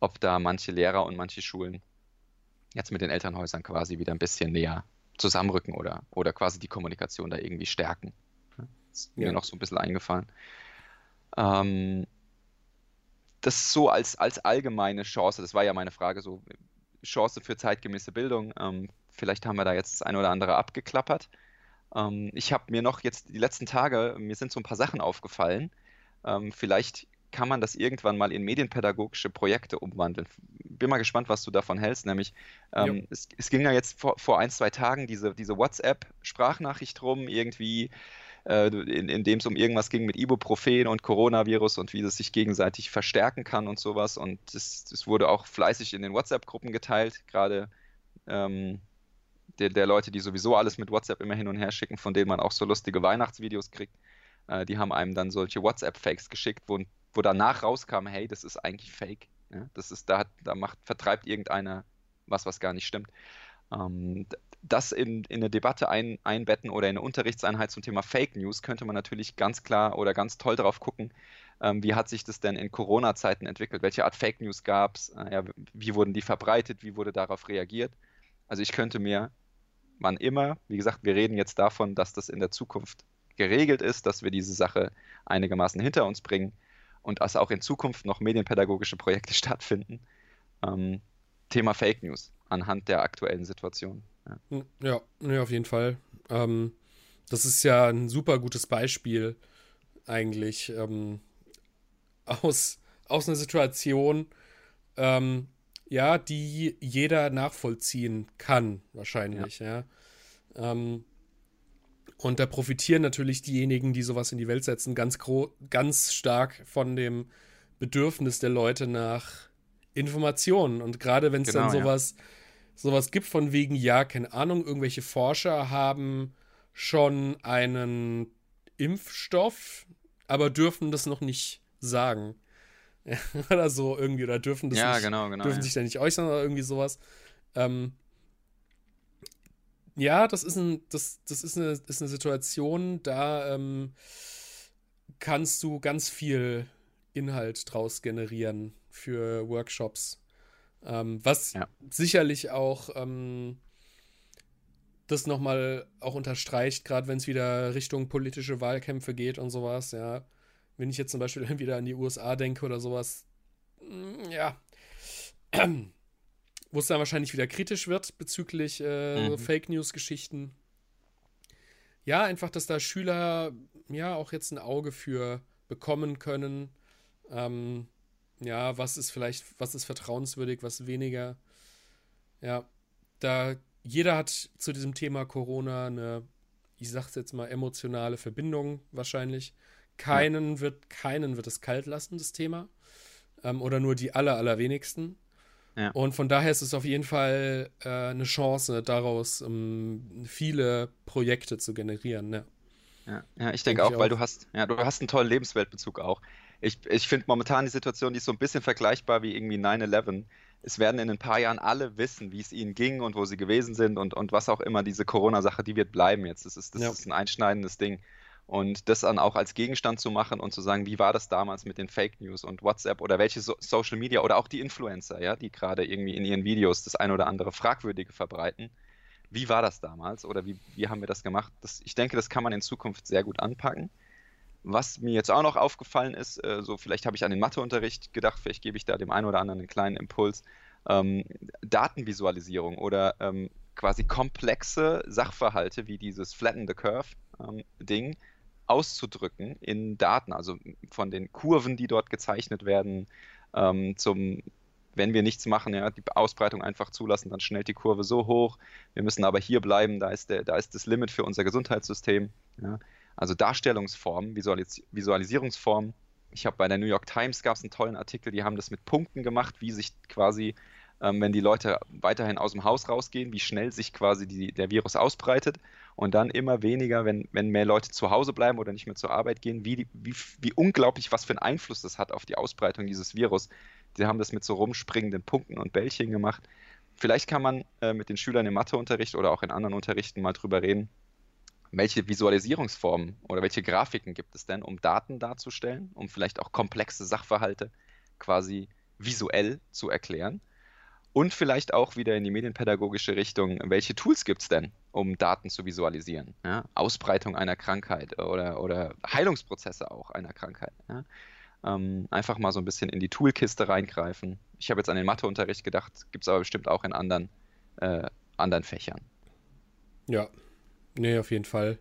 [SPEAKER 2] ob da manche Lehrer und manche Schulen jetzt mit den Elternhäusern quasi wieder ein bisschen näher zusammenrücken oder, oder quasi die Kommunikation da irgendwie stärken. Ist mir noch so ein bisschen eingefallen. Ähm, das so als, als allgemeine Chance, das war ja meine Frage, so Chance für zeitgemäße Bildung. Ähm, vielleicht haben wir da jetzt das eine oder andere abgeklappert. Ähm, ich habe mir noch jetzt die letzten Tage, mir sind so ein paar Sachen aufgefallen, ähm, vielleicht kann man das irgendwann mal in medienpädagogische Projekte umwandeln. Bin mal gespannt, was du davon hältst. Nämlich, ähm, es, es, ging ja jetzt vor, vor ein, zwei Tagen diese, diese WhatsApp-Sprachnachricht rum, irgendwie, äh, in, in dem es um irgendwas ging mit Ibuprofen und Coronavirus und wie das sich gegenseitig verstärken kann und sowas. Und das, das wurde auch fleißig in den WhatsApp-Gruppen geteilt, gerade ähm, der, der Leute, die sowieso alles mit WhatsApp immer hin und her schicken, von denen man auch so lustige Weihnachtsvideos kriegt. Äh, die haben einem dann solche WhatsApp-Fakes geschickt, wo, wo danach rauskam, hey, das ist eigentlich Fake. Ja? Das ist, da, da macht, vertreibt irgendeiner was, was gar nicht stimmt. Ähm, das in, in eine Debatte ein, einbetten oder in eine Unterrichtseinheit zum Thema Fake News könnte man natürlich ganz klar oder ganz toll drauf gucken, ähm, wie hat sich das denn in Corona-Zeiten entwickelt? Welche Art Fake News gab es? Äh, ja, wie wurden die verbreitet? Wie wurde darauf reagiert? Also ich könnte mir, wann immer, wie gesagt, wir reden jetzt davon, dass das in der Zukunft geregelt ist, dass wir diese Sache einigermaßen hinter uns bringen und dass auch in Zukunft noch medienpädagogische Projekte stattfinden. Ähm, Thema Fake News anhand der aktuellen Situation.
[SPEAKER 1] Ja, ja, nee, auf jeden Fall. Ähm, das ist ja ein super gutes Beispiel eigentlich ähm, aus, aus einer Situation, ähm, ja, die jeder nachvollziehen kann, wahrscheinlich, ja. ja. Ähm, und da profitieren natürlich diejenigen, die sowas in die Welt setzen, ganz, ganz stark von dem Bedürfnis der Leute nach Informationen. Und gerade wenn es genau, dann sowas, ja. Sowas gibt von wegen, ja, keine Ahnung, irgendwelche Forscher haben schon einen Impfstoff, aber dürfen das noch nicht sagen. oder so irgendwie, oder dürfen das
[SPEAKER 2] ja,
[SPEAKER 1] nicht,
[SPEAKER 2] genau, genau,
[SPEAKER 1] dürfen
[SPEAKER 2] ja.
[SPEAKER 1] sich da nicht äußern oder irgendwie sowas. Ähm, ja, das ist, ein, das, das ist, eine, ist eine Situation, da ähm, kannst du ganz viel Inhalt draus generieren für Workshops. Ähm, was ja. sicherlich auch ähm, das nochmal auch unterstreicht, gerade wenn es wieder Richtung politische Wahlkämpfe geht und sowas, ja. Wenn ich jetzt zum Beispiel wieder an die USA denke oder sowas, mm, ja, wo es dann wahrscheinlich wieder kritisch wird bezüglich äh, mhm. Fake News-Geschichten. Ja, einfach, dass da Schüler ja auch jetzt ein Auge für bekommen können. Ähm, ja, was ist vielleicht, was ist vertrauenswürdig, was weniger. Ja, da jeder hat zu diesem Thema Corona eine, ich sag's jetzt mal, emotionale Verbindung wahrscheinlich. Keinen ja. wird, keinen wird es kalt lassen, das Thema. Ähm, oder nur die aller, allerwenigsten. Ja. Und von daher ist es auf jeden Fall äh, eine Chance, daraus um, ähm, viele Projekte zu generieren. Ne?
[SPEAKER 2] Ja, ja ich denke denk auch, weil du hast, ja, du hast einen tollen Lebensweltbezug auch. Ich, ich finde momentan die Situation, die ist so ein bisschen vergleichbar wie irgendwie 9-11. Es werden in ein paar Jahren alle wissen, wie es ihnen ging und wo sie gewesen sind und, und was auch immer. Diese Corona-Sache, die wird bleiben jetzt. Das ist, das ja. ist ein einschneidendes Ding. Und das dann auch als Gegenstand zu machen und zu sagen, wie war das damals mit den Fake News und WhatsApp oder welche so Social Media oder auch die Influencer, ja, die gerade irgendwie in ihren Videos das ein oder andere Fragwürdige verbreiten. Wie war das damals oder wie, wie haben wir das gemacht? Das, ich denke, das kann man in Zukunft sehr gut anpacken. Was mir jetzt auch noch aufgefallen ist, äh, so vielleicht habe ich an den Matheunterricht gedacht, vielleicht gebe ich da dem einen oder anderen einen kleinen Impuls. Ähm, Datenvisualisierung oder ähm, quasi komplexe Sachverhalte wie dieses Flatten the Curve ähm, auszudrücken in Daten, also von den Kurven, die dort gezeichnet werden, ähm, zum, wenn wir nichts machen, ja, die Ausbreitung einfach zulassen, dann schnellt die Kurve so hoch. Wir müssen aber hier bleiben, da ist, der, da ist das Limit für unser Gesundheitssystem. Ja. Also Darstellungsformen, Visualis Visualisierungsformen. Ich habe bei der New York Times gab es einen tollen Artikel, die haben das mit Punkten gemacht, wie sich quasi ähm, wenn die Leute weiterhin aus dem Haus rausgehen, wie schnell sich quasi die, der Virus ausbreitet und dann immer weniger, wenn, wenn mehr Leute zu Hause bleiben oder nicht mehr zur Arbeit gehen, wie, wie, wie unglaublich, was für einen Einfluss das hat auf die Ausbreitung dieses Virus. Sie haben das mit so rumspringenden Punkten und Bällchen gemacht. Vielleicht kann man äh, mit den Schülern im Matheunterricht oder auch in anderen Unterrichten mal drüber reden, welche Visualisierungsformen oder welche Grafiken gibt es denn, um Daten darzustellen, um vielleicht auch komplexe Sachverhalte quasi visuell zu erklären. Und vielleicht auch wieder in die medienpädagogische Richtung, welche Tools gibt es denn, um Daten zu visualisieren? Ja? Ausbreitung einer Krankheit oder, oder Heilungsprozesse auch einer Krankheit. Ja? Ähm, einfach mal so ein bisschen in die Toolkiste reingreifen. Ich habe jetzt an den Matheunterricht gedacht, gibt es aber bestimmt auch in anderen, äh, anderen Fächern.
[SPEAKER 1] Ja, nee, auf jeden Fall.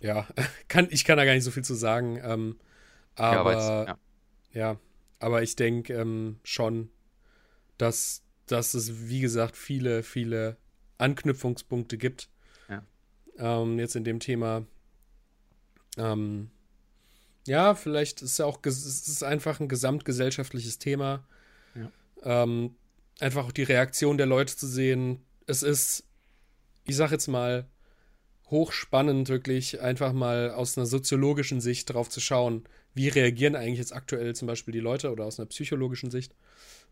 [SPEAKER 1] Ja, kann, ich kann da gar nicht so viel zu sagen. Ähm, aber ja, ja. ja, aber ich denke ähm, schon, dass dass es, wie gesagt, viele, viele Anknüpfungspunkte gibt. Ja. Ähm, jetzt in dem Thema. Ähm, ja, vielleicht ist es auch es ist einfach ein gesamtgesellschaftliches Thema. Ähm, einfach auch die Reaktion der Leute zu sehen. Es ist, ich sag jetzt mal, hochspannend, wirklich einfach mal aus einer soziologischen Sicht drauf zu schauen, wie reagieren eigentlich jetzt aktuell zum Beispiel die Leute oder aus einer psychologischen Sicht.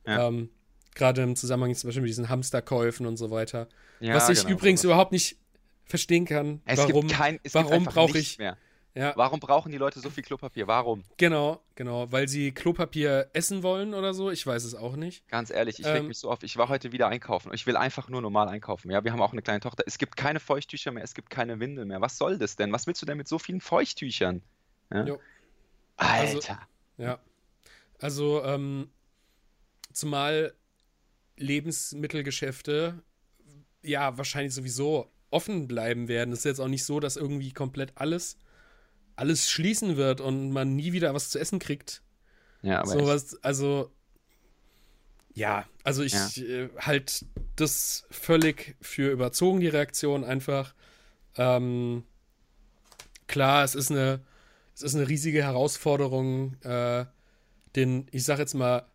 [SPEAKER 1] Ja. Ähm, Gerade im Zusammenhang zum Beispiel mit diesen Hamsterkäufen und so weiter. Ja, Was ich genau, übrigens sowas. überhaupt nicht verstehen kann. Es warum kein, warum brauche ich.
[SPEAKER 2] Mehr. Ja. Warum brauchen die Leute so viel Klopapier? Warum?
[SPEAKER 1] Genau, genau. Weil sie Klopapier essen wollen oder so? Ich weiß es auch nicht.
[SPEAKER 2] Ganz ehrlich, ich ähm, reg mich so auf. Ich war heute wieder einkaufen und ich will einfach nur normal einkaufen. Ja, wir haben auch eine kleine Tochter. Es gibt keine Feuchttücher mehr, es gibt keine Windel mehr. Was soll das denn? Was willst du denn mit so vielen Feuchttüchern? Ja?
[SPEAKER 1] Alter. Also, ja. Also, ähm, zumal Lebensmittelgeschäfte ja wahrscheinlich sowieso offen bleiben werden. Es ist jetzt auch nicht so, dass irgendwie komplett alles alles schließen wird und man nie wieder was zu essen kriegt. Ja, aber sowas, also ja, also ich ja. äh, halt das völlig für überzogen die Reaktion einfach. Ähm, klar, es ist eine es ist eine riesige Herausforderung, äh, den ich sag jetzt mal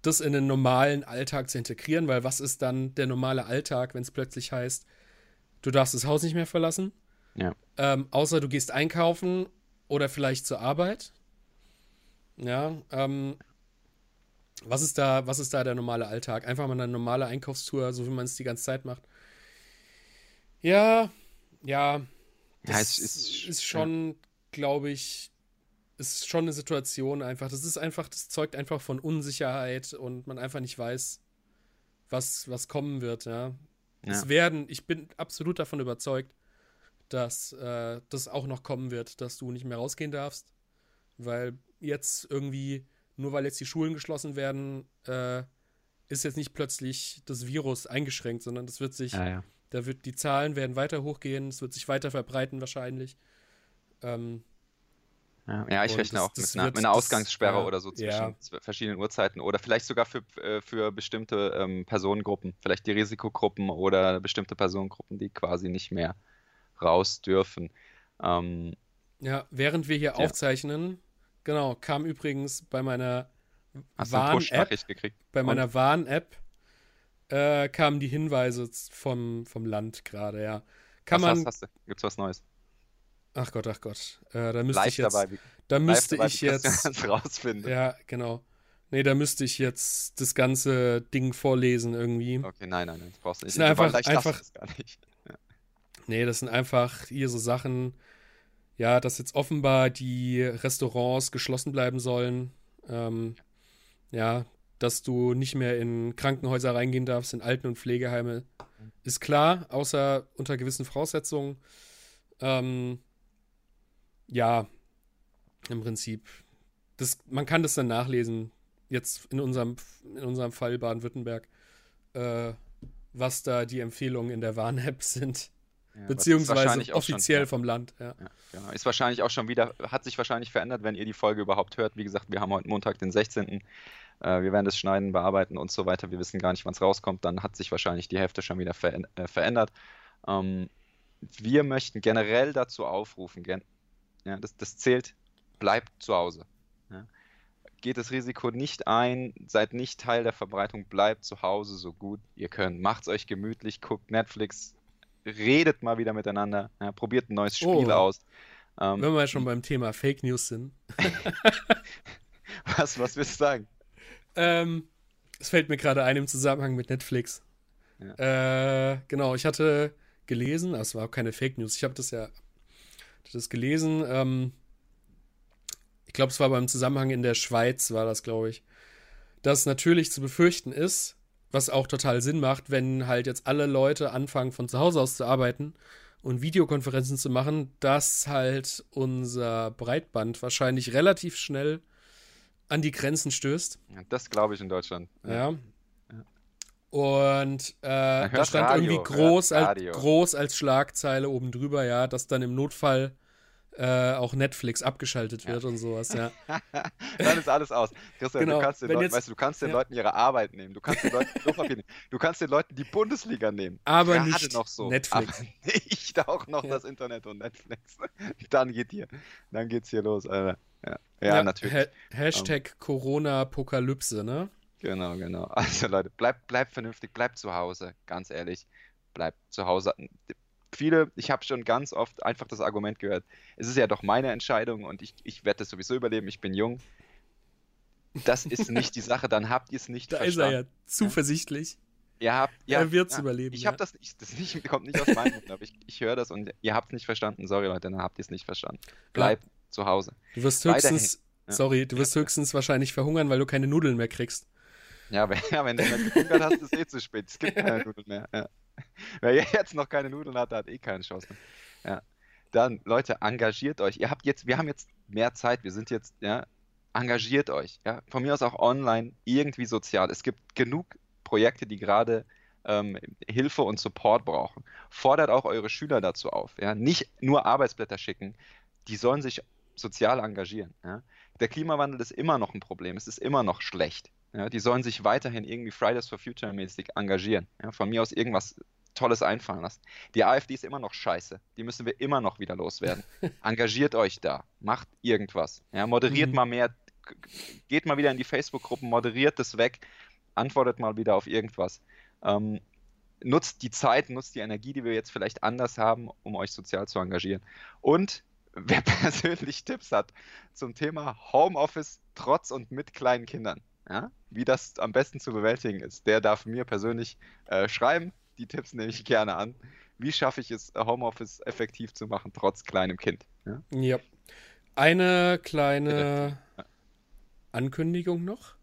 [SPEAKER 1] das in den normalen Alltag zu integrieren, weil was ist dann der normale Alltag, wenn es plötzlich heißt, du darfst das Haus nicht mehr verlassen? Ja. Ähm, außer du gehst einkaufen oder vielleicht zur Arbeit. Ja, ähm, was ist da, was ist da der normale Alltag? Einfach mal eine normale Einkaufstour, so wie man es die ganze Zeit macht. Ja, ja, das ja, ist, ist, schon, ja. glaube ich, ist schon eine Situation einfach. Das ist einfach, das zeugt einfach von Unsicherheit und man einfach nicht weiß, was, was kommen wird, ja. ja. Es werden, ich bin absolut davon überzeugt, dass äh, das auch noch kommen wird, dass du nicht mehr rausgehen darfst. Weil jetzt irgendwie, nur weil jetzt die Schulen geschlossen werden, äh, ist jetzt nicht plötzlich das Virus eingeschränkt, sondern das wird sich, ja, ja. da wird, die Zahlen werden weiter hochgehen, es wird sich weiter verbreiten wahrscheinlich. Ähm,
[SPEAKER 2] ja, ja, ich rechne das, auch das mit, einer, mit, einer, Ausgangssperre das, oder so zwischen ja. verschiedenen Uhrzeiten oder vielleicht sogar für, äh, für bestimmte ähm, Personengruppen, vielleicht die Risikogruppen oder bestimmte Personengruppen, die quasi nicht mehr raus dürfen. Ähm,
[SPEAKER 1] ja, während wir hier ja. aufzeichnen, genau, kam übrigens bei meiner Warn-App, bei meiner Warn-App äh, kamen die Hinweise vom, vom Land gerade, ja. Kann was man,
[SPEAKER 2] hast, hast du? Gibt's was Neues?
[SPEAKER 1] Ach Gott, ach Gott. Äh, da müsste Live ich jetzt. Dabei, da müsste dabei, ich jetzt.
[SPEAKER 2] rausfinden.
[SPEAKER 1] Ja, genau. Nee, da müsste ich jetzt das ganze Ding vorlesen irgendwie.
[SPEAKER 2] Okay, nein, nein, nein, das brauchst du nicht.
[SPEAKER 1] Sind einfach, einfach, das gar nicht. Nee, das sind einfach hier so Sachen, ja, dass jetzt offenbar die Restaurants geschlossen bleiben sollen. Ähm, ja, dass du nicht mehr in Krankenhäuser reingehen darfst, in Alten- und Pflegeheime. Ist klar, außer unter gewissen Voraussetzungen. Ähm, ja, im Prinzip. Das, man kann das dann nachlesen, jetzt in unserem, in unserem Fall Baden-Württemberg, äh, was da die Empfehlungen in der Warn-App sind. Ja, beziehungsweise offiziell schon, vom Land. Ja.
[SPEAKER 2] Ja, genau. Ist wahrscheinlich auch schon wieder, hat sich wahrscheinlich verändert, wenn ihr die Folge überhaupt hört. Wie gesagt, wir haben heute Montag, den 16. Äh, wir werden das schneiden, bearbeiten und so weiter. Wir wissen gar nicht, wann es rauskommt. Dann hat sich wahrscheinlich die Hälfte schon wieder ver äh, verändert. Ähm, wir möchten generell dazu aufrufen, gen ja, das, das zählt, bleibt zu Hause. Ja. Geht das Risiko nicht ein, seid nicht Teil der Verbreitung, bleibt zu Hause so gut ihr könnt. Macht's euch gemütlich, guckt Netflix, redet mal wieder miteinander, ja, probiert ein neues Spiel oh. aus.
[SPEAKER 1] Ähm, Wenn wir schon beim Thema Fake News sind.
[SPEAKER 2] was, was willst du sagen?
[SPEAKER 1] Ähm, es fällt mir gerade ein im Zusammenhang mit Netflix. Ja. Äh, genau, ich hatte gelesen, das war auch keine Fake News, ich habe das ja das gelesen. Ähm, ich glaube, es war beim Zusammenhang in der Schweiz, war das, glaube ich, dass natürlich zu befürchten ist, was auch total Sinn macht, wenn halt jetzt alle Leute anfangen, von zu Hause aus zu arbeiten und Videokonferenzen zu machen, dass halt unser Breitband wahrscheinlich relativ schnell an die Grenzen stößt.
[SPEAKER 2] Ja, das glaube ich in Deutschland.
[SPEAKER 1] Ja. ja. Und äh, da stand Radio, irgendwie groß als, groß als Schlagzeile oben drüber, ja, dass dann im Notfall äh, auch Netflix abgeschaltet wird ja. und sowas, ja.
[SPEAKER 2] Dann ist alles aus. Christian, genau. du kannst den Leuten, jetzt, weißt du, du kannst den ja. Leuten ihre Arbeit nehmen, du kannst den Leuten nehmen, du kannst den Leuten die Bundesliga nehmen.
[SPEAKER 1] Aber Gerade nicht
[SPEAKER 2] noch so.
[SPEAKER 1] Netflix. Aber
[SPEAKER 2] nicht auch noch ja. das Internet und Netflix. Dann geht hier, dann geht's hier los, Alter. Ja, natürlich. Ha
[SPEAKER 1] Hashtag um, Corona-Apokalypse, ne?
[SPEAKER 2] Genau, genau. Also Leute, bleibt bleib vernünftig, bleibt zu Hause, ganz ehrlich. Bleibt zu Hause viele, ich habe schon ganz oft einfach das Argument gehört, es ist ja doch meine Entscheidung und ich, ich werde das sowieso überleben, ich bin jung. Das ist nicht die Sache, dann habt ihr es nicht
[SPEAKER 1] da verstanden. Da ist er ja zuversichtlich.
[SPEAKER 2] Ihr habt, ja,
[SPEAKER 1] er wird es ja, überleben.
[SPEAKER 2] Ich habe das nicht, das nicht, kommt nicht aus meinem Mund, aber ich, ich höre das und ihr habt es nicht verstanden. Sorry Leute, dann habt ihr es nicht verstanden. Bleibt ja. zu Hause.
[SPEAKER 1] Du wirst höchstens, sorry, du wirst höchstens wahrscheinlich verhungern, weil du keine Nudeln mehr kriegst.
[SPEAKER 2] Ja, wenn, ja, wenn du dann gehungert hast, ist es eh zu spät. Es gibt keine Nudeln mehr. Ja. Wer jetzt noch keine Nudeln hat, hat eh keine Chance. Ja. Dann, Leute, engagiert euch. Ihr habt jetzt, wir haben jetzt mehr Zeit, wir sind jetzt, ja, engagiert euch. Ja. Von mir aus auch online, irgendwie sozial. Es gibt genug Projekte, die gerade ähm, Hilfe und Support brauchen. Fordert auch eure Schüler dazu auf. Ja. Nicht nur Arbeitsblätter schicken, die sollen sich sozial engagieren. Ja. Der Klimawandel ist immer noch ein Problem, es ist immer noch schlecht. Ja, die sollen sich weiterhin irgendwie Fridays for Future mäßig engagieren. Ja, von mir aus irgendwas Tolles einfallen lassen. Die AfD ist immer noch scheiße. Die müssen wir immer noch wieder loswerden. Engagiert euch da. Macht irgendwas. Ja, moderiert mhm. mal mehr. Geht mal wieder in die Facebook-Gruppen, moderiert das weg. Antwortet mal wieder auf irgendwas. Ähm, nutzt die Zeit, nutzt die Energie, die wir jetzt vielleicht anders haben, um euch sozial zu engagieren. Und wer persönlich Tipps hat zum Thema Homeoffice trotz und mit kleinen Kindern, ja, wie das am besten zu bewältigen ist, der darf mir persönlich äh, schreiben. Die Tipps nehme ich gerne an. Wie schaffe ich es, Homeoffice effektiv zu machen, trotz kleinem Kind?
[SPEAKER 1] Ja. ja. Eine kleine Ankündigung noch.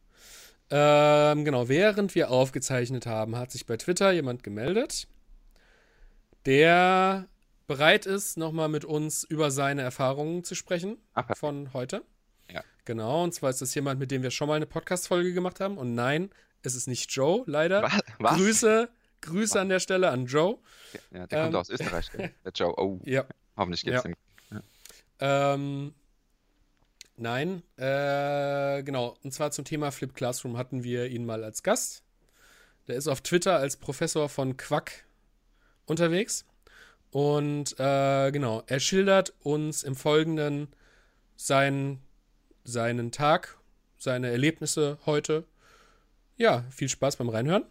[SPEAKER 1] Ähm, genau, während wir aufgezeichnet haben, hat sich bei Twitter jemand gemeldet, der bereit ist, nochmal mit uns über seine Erfahrungen zu sprechen Ach, von heute. Genau, und zwar ist das jemand, mit dem wir schon mal eine Podcast-Folge gemacht haben. Und nein, es ist nicht Joe, leider. Was? Grüße, Grüße Was? an der Stelle an Joe.
[SPEAKER 2] Ja, der ähm, kommt aus Österreich, der Joe. Oh, ja. hoffentlich geht's ja. ihm.
[SPEAKER 1] Ja. Ähm, nein, äh, genau. Und zwar zum Thema Flip Classroom hatten wir ihn mal als Gast. Der ist auf Twitter als Professor von Quack unterwegs. Und äh, genau, er schildert uns im Folgenden sein, seinen Tag, seine Erlebnisse heute. Ja, viel Spaß beim Reinhören.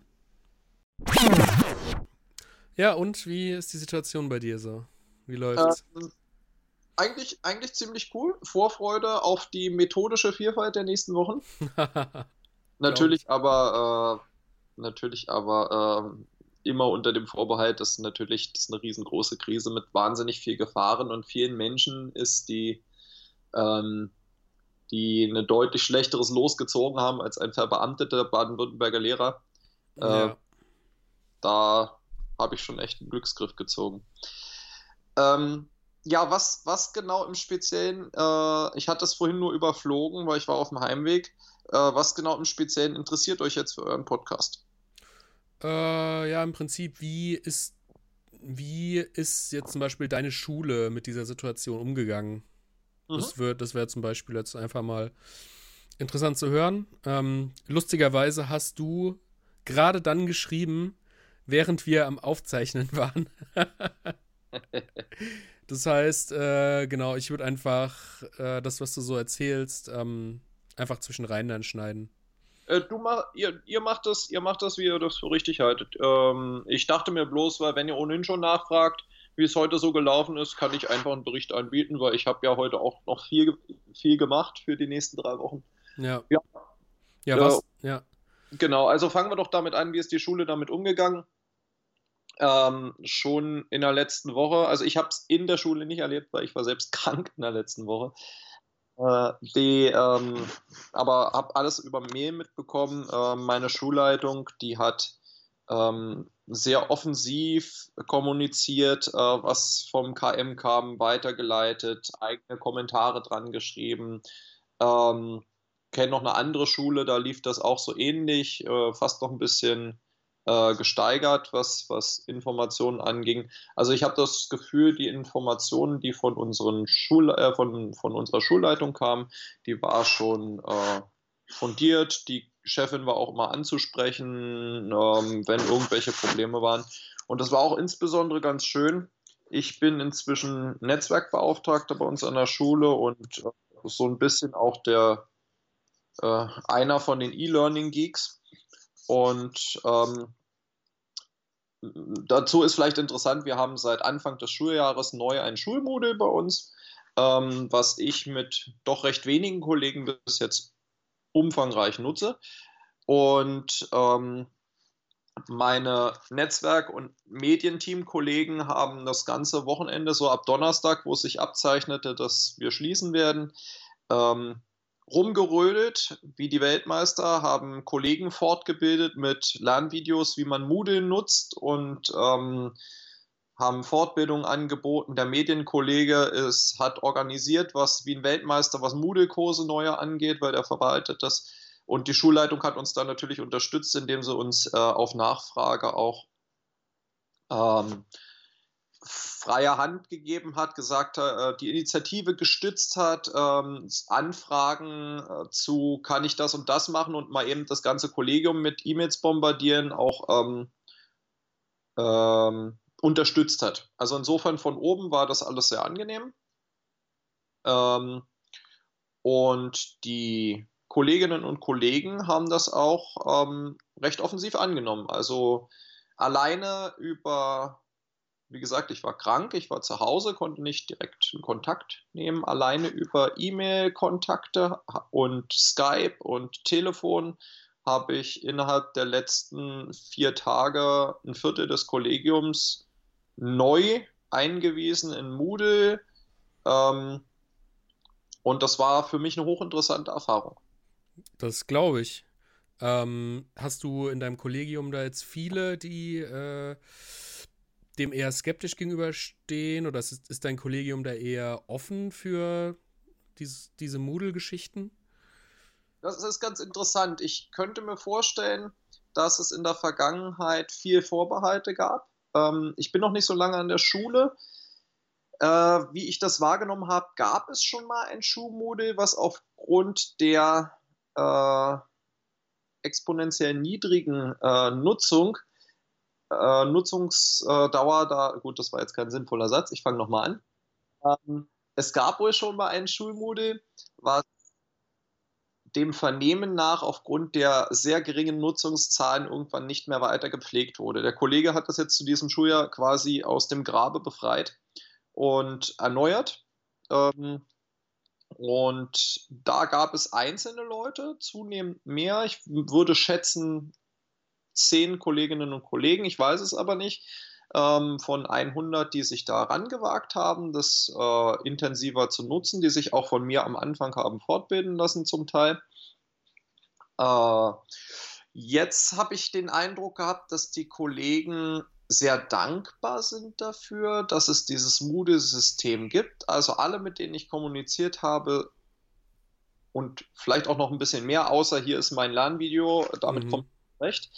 [SPEAKER 1] Ja, und wie ist die Situation bei dir so? Wie läuft's? Ähm,
[SPEAKER 3] eigentlich, eigentlich ziemlich cool. Vorfreude auf die methodische Vielfalt der nächsten Wochen. natürlich aber, äh, natürlich aber äh, immer unter dem Vorbehalt, dass natürlich das eine riesengroße Krise mit wahnsinnig viel Gefahren und vielen Menschen ist, die, ähm, die ein deutlich schlechteres Los gezogen haben als ein verbeamteter Baden-Württemberger Lehrer. Äh, ja. Da habe ich schon echt einen Glücksgriff gezogen. Ähm, ja, was, was genau im Speziellen, äh, ich hatte es vorhin nur überflogen, weil ich war auf dem Heimweg. Äh, was genau im Speziellen interessiert euch jetzt für euren Podcast?
[SPEAKER 1] Äh, ja, im Prinzip, wie ist, wie ist jetzt zum Beispiel deine Schule mit dieser Situation umgegangen? Mhm. Das, wird, das wäre zum Beispiel jetzt einfach mal interessant zu hören. Ähm, lustigerweise hast du gerade dann geschrieben, während wir am Aufzeichnen waren. das heißt, äh, genau, ich würde einfach äh, das, was du so erzählst, ähm, einfach zwischen rein dann schneiden.
[SPEAKER 3] Äh, du mach, ihr, ihr, macht das, ihr macht das, wie ihr das für richtig haltet. Ähm, ich dachte mir bloß, weil wenn ihr ohnehin schon nachfragt, wie es heute so gelaufen ist, kann ich einfach einen Bericht anbieten, weil ich habe ja heute auch noch viel, viel gemacht für die nächsten drei Wochen.
[SPEAKER 1] Ja. Ja, ja äh, was? Ja.
[SPEAKER 3] Genau, also fangen wir doch damit an, wie ist die Schule damit umgegangen? Ähm, schon in der letzten Woche, also ich habe es in der Schule nicht erlebt, weil ich war selbst krank in der letzten Woche. Äh, die, ähm, aber habe alles über Mail mitbekommen. Äh, meine Schulleitung, die hat ähm, sehr offensiv kommuniziert, äh, was vom KM kam, weitergeleitet, eigene Kommentare dran geschrieben. Ähm, kenne noch eine andere Schule, da lief das auch so ähnlich, äh, fast noch ein bisschen äh, gesteigert, was, was Informationen anging. Also ich habe das Gefühl, die Informationen, die von, unseren Schul äh, von, von unserer Schulleitung kamen, die war schon äh, fundiert. Die Chefin war auch immer anzusprechen, ähm, wenn irgendwelche Probleme waren. Und das war auch insbesondere ganz schön. Ich bin inzwischen Netzwerkbeauftragter bei uns an der Schule und äh, so ein bisschen auch der äh, einer von den E-Learning Geeks. Und ähm, dazu ist vielleicht interessant, wir haben seit Anfang des Schuljahres neu ein Schulmodell bei uns, ähm, was ich mit doch recht wenigen Kollegen bis jetzt umfangreich nutze. Und ähm, meine Netzwerk- und Medienteam-Kollegen haben das ganze Wochenende, so ab Donnerstag, wo es sich abzeichnete, dass wir schließen werden, ähm, rumgerödelt wie die Weltmeister, haben Kollegen fortgebildet mit Lernvideos, wie man Moodle nutzt und ähm, haben Fortbildungen angeboten. Der Medienkollege ist, hat organisiert, was wie ein Weltmeister, was Moodle-Kurse neue angeht, weil der verwaltet das. Und die Schulleitung hat uns da natürlich unterstützt, indem sie uns äh, auf Nachfrage auch ähm, freie Hand gegeben hat, gesagt hat, äh, die Initiative gestützt hat, ähm, Anfragen äh, zu, kann ich das und das machen und mal eben das ganze Kollegium mit E-Mails bombardieren, auch ähm, ähm, unterstützt hat. Also insofern von oben war das alles sehr angenehm. Ähm, und die Kolleginnen und Kollegen haben das auch ähm, recht offensiv angenommen. Also alleine über wie gesagt, ich war krank, ich war zu Hause, konnte nicht direkt Kontakt nehmen, alleine über E-Mail-Kontakte und Skype und Telefon habe ich innerhalb der letzten vier Tage ein Viertel des Kollegiums neu eingewiesen in Moodle. Ähm, Und das war für mich eine hochinteressante Erfahrung.
[SPEAKER 1] Das glaube ich. Ähm, hast du in deinem Kollegium da jetzt viele, die äh, dem eher skeptisch gegenüberstehen? Oder ist, ist dein Kollegium da eher offen für dies, diese Moodle-Geschichten?
[SPEAKER 3] Das ist ganz interessant. Ich könnte mir vorstellen, dass es in der Vergangenheit viel Vorbehalte gab. Ähm, ich bin noch nicht so lange an der Schule. Äh, wie ich das wahrgenommen habe, gab es schon mal ein Schulmodell, was aufgrund der äh, exponentiell niedrigen äh, Nutzung, äh, Nutzungsdauer, da, gut, das war jetzt kein sinnvoller Satz, ich fange nochmal an. Ähm, es gab wohl schon mal ein Schulmodell, was dem Vernehmen nach aufgrund der sehr geringen Nutzungszahlen irgendwann nicht mehr weiter gepflegt wurde. Der Kollege hat das jetzt zu diesem Schuljahr quasi aus dem Grabe befreit und erneuert. Ähm, und da gab es einzelne Leute, zunehmend mehr. Ich würde schätzen zehn Kolleginnen und Kollegen, ich weiß es aber nicht, ähm, von 100, die sich da rangewagt haben, das äh, intensiver zu nutzen, die sich auch von mir am Anfang haben fortbilden lassen zum Teil. Äh, jetzt habe ich den Eindruck gehabt, dass die Kollegen sehr dankbar sind dafür, dass es dieses Moodle-System gibt. Also alle, mit denen ich kommuniziert habe und vielleicht auch noch ein bisschen mehr, außer hier ist mein Lernvideo, damit mhm. kommt recht.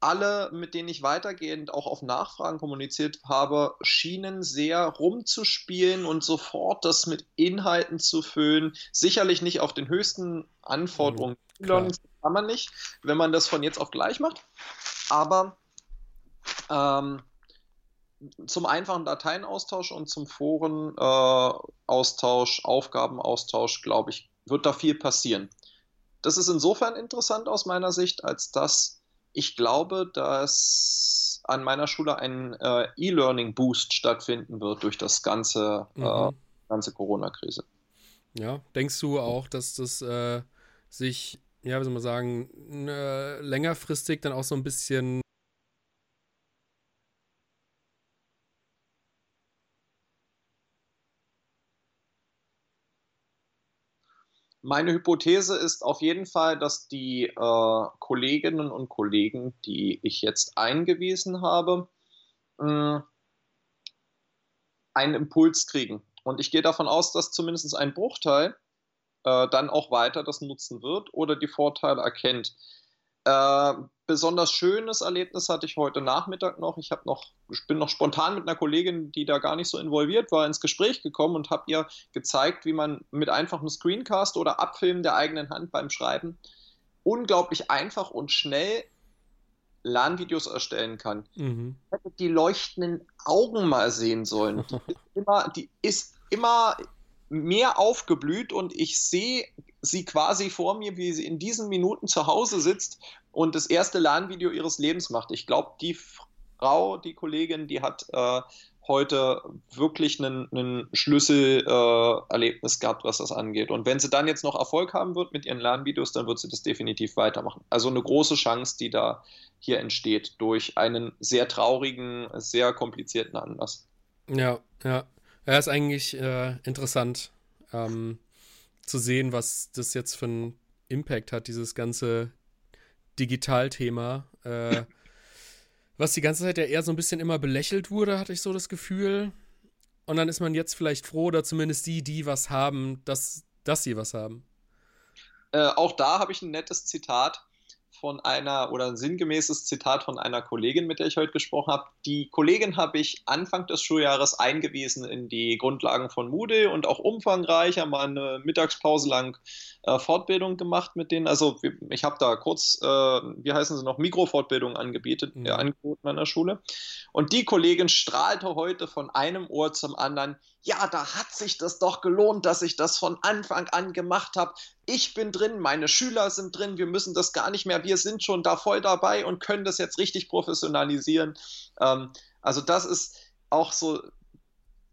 [SPEAKER 3] Alle, mit denen ich weitergehend auch auf Nachfragen kommuniziert habe, schienen sehr rumzuspielen und sofort das mit Inhalten zu füllen. Sicherlich nicht auf den höchsten Anforderungen. Mhm, kann man nicht, wenn man das von jetzt auf gleich macht. Aber ähm, zum einfachen Dateienaustausch und zum Forenaustausch, äh, Aufgabenaustausch, glaube ich, wird da viel passieren. Das ist insofern interessant aus meiner Sicht, als dass ich glaube, dass an meiner Schule ein äh, E-Learning-Boost stattfinden wird durch das ganze, äh, mhm. äh, ganze Corona-Krise.
[SPEAKER 1] Ja, denkst du auch, dass das äh, sich, ja, wie soll man sagen, längerfristig dann auch so ein bisschen
[SPEAKER 3] Meine Hypothese ist auf jeden Fall, dass die äh, Kolleginnen und Kollegen, die ich jetzt eingewiesen habe, äh, einen Impuls kriegen. Und ich gehe davon aus, dass zumindest ein Bruchteil äh, dann auch weiter das nutzen wird oder die Vorteile erkennt. Äh, besonders schönes Erlebnis hatte ich heute Nachmittag noch. Ich, noch, ich bin noch spontan mit einer Kollegin, die da gar nicht so involviert war, ins Gespräch gekommen und habe ihr gezeigt, wie man mit einfachem Screencast oder Abfilmen der eigenen Hand beim Schreiben unglaublich einfach und schnell Lernvideos erstellen kann. Mhm. Ich hätte die leuchtenden Augen mal sehen sollen. Die ist immer, die ist immer mehr aufgeblüht und ich sehe sie quasi vor mir, wie sie in diesen Minuten zu Hause sitzt und das erste Lernvideo ihres Lebens macht. Ich glaube, die Frau, die Kollegin, die hat äh, heute wirklich ein Schlüsselerlebnis äh, gehabt, was das angeht. Und wenn sie dann jetzt noch Erfolg haben wird mit ihren Lernvideos, dann wird sie das definitiv weitermachen. Also eine große Chance, die da hier entsteht durch einen sehr traurigen, sehr komplizierten Anlass.
[SPEAKER 1] Ja, ja. Ja, ist eigentlich äh, interessant ähm, zu sehen, was das jetzt für einen Impact hat, dieses ganze Digitalthema. Äh, was die ganze Zeit ja eher so ein bisschen immer belächelt wurde, hatte ich so das Gefühl. Und dann ist man jetzt vielleicht froh, oder zumindest die, die was haben, dass, dass sie was haben.
[SPEAKER 3] Äh, auch da habe ich ein nettes Zitat von einer oder ein sinngemäßes Zitat von einer Kollegin, mit der ich heute gesprochen habe. Die Kollegin habe ich Anfang des Schuljahres eingewiesen in die Grundlagen von Moodle und auch umfangreicher mal eine Mittagspause lang äh, Fortbildung gemacht mit denen. Also ich habe da kurz, äh, wie heißen sie noch, Mikrofortbildung angebietet, mhm. äh, angeboten an der Schule. Und die Kollegin strahlte heute von einem Ohr zum anderen, ja, da hat sich das doch gelohnt, dass ich das von Anfang an gemacht habe. Ich bin drin, meine Schüler sind drin, wir müssen das gar nicht mehr, wir sind schon da voll dabei und können das jetzt richtig professionalisieren. Ähm, also das ist auch so,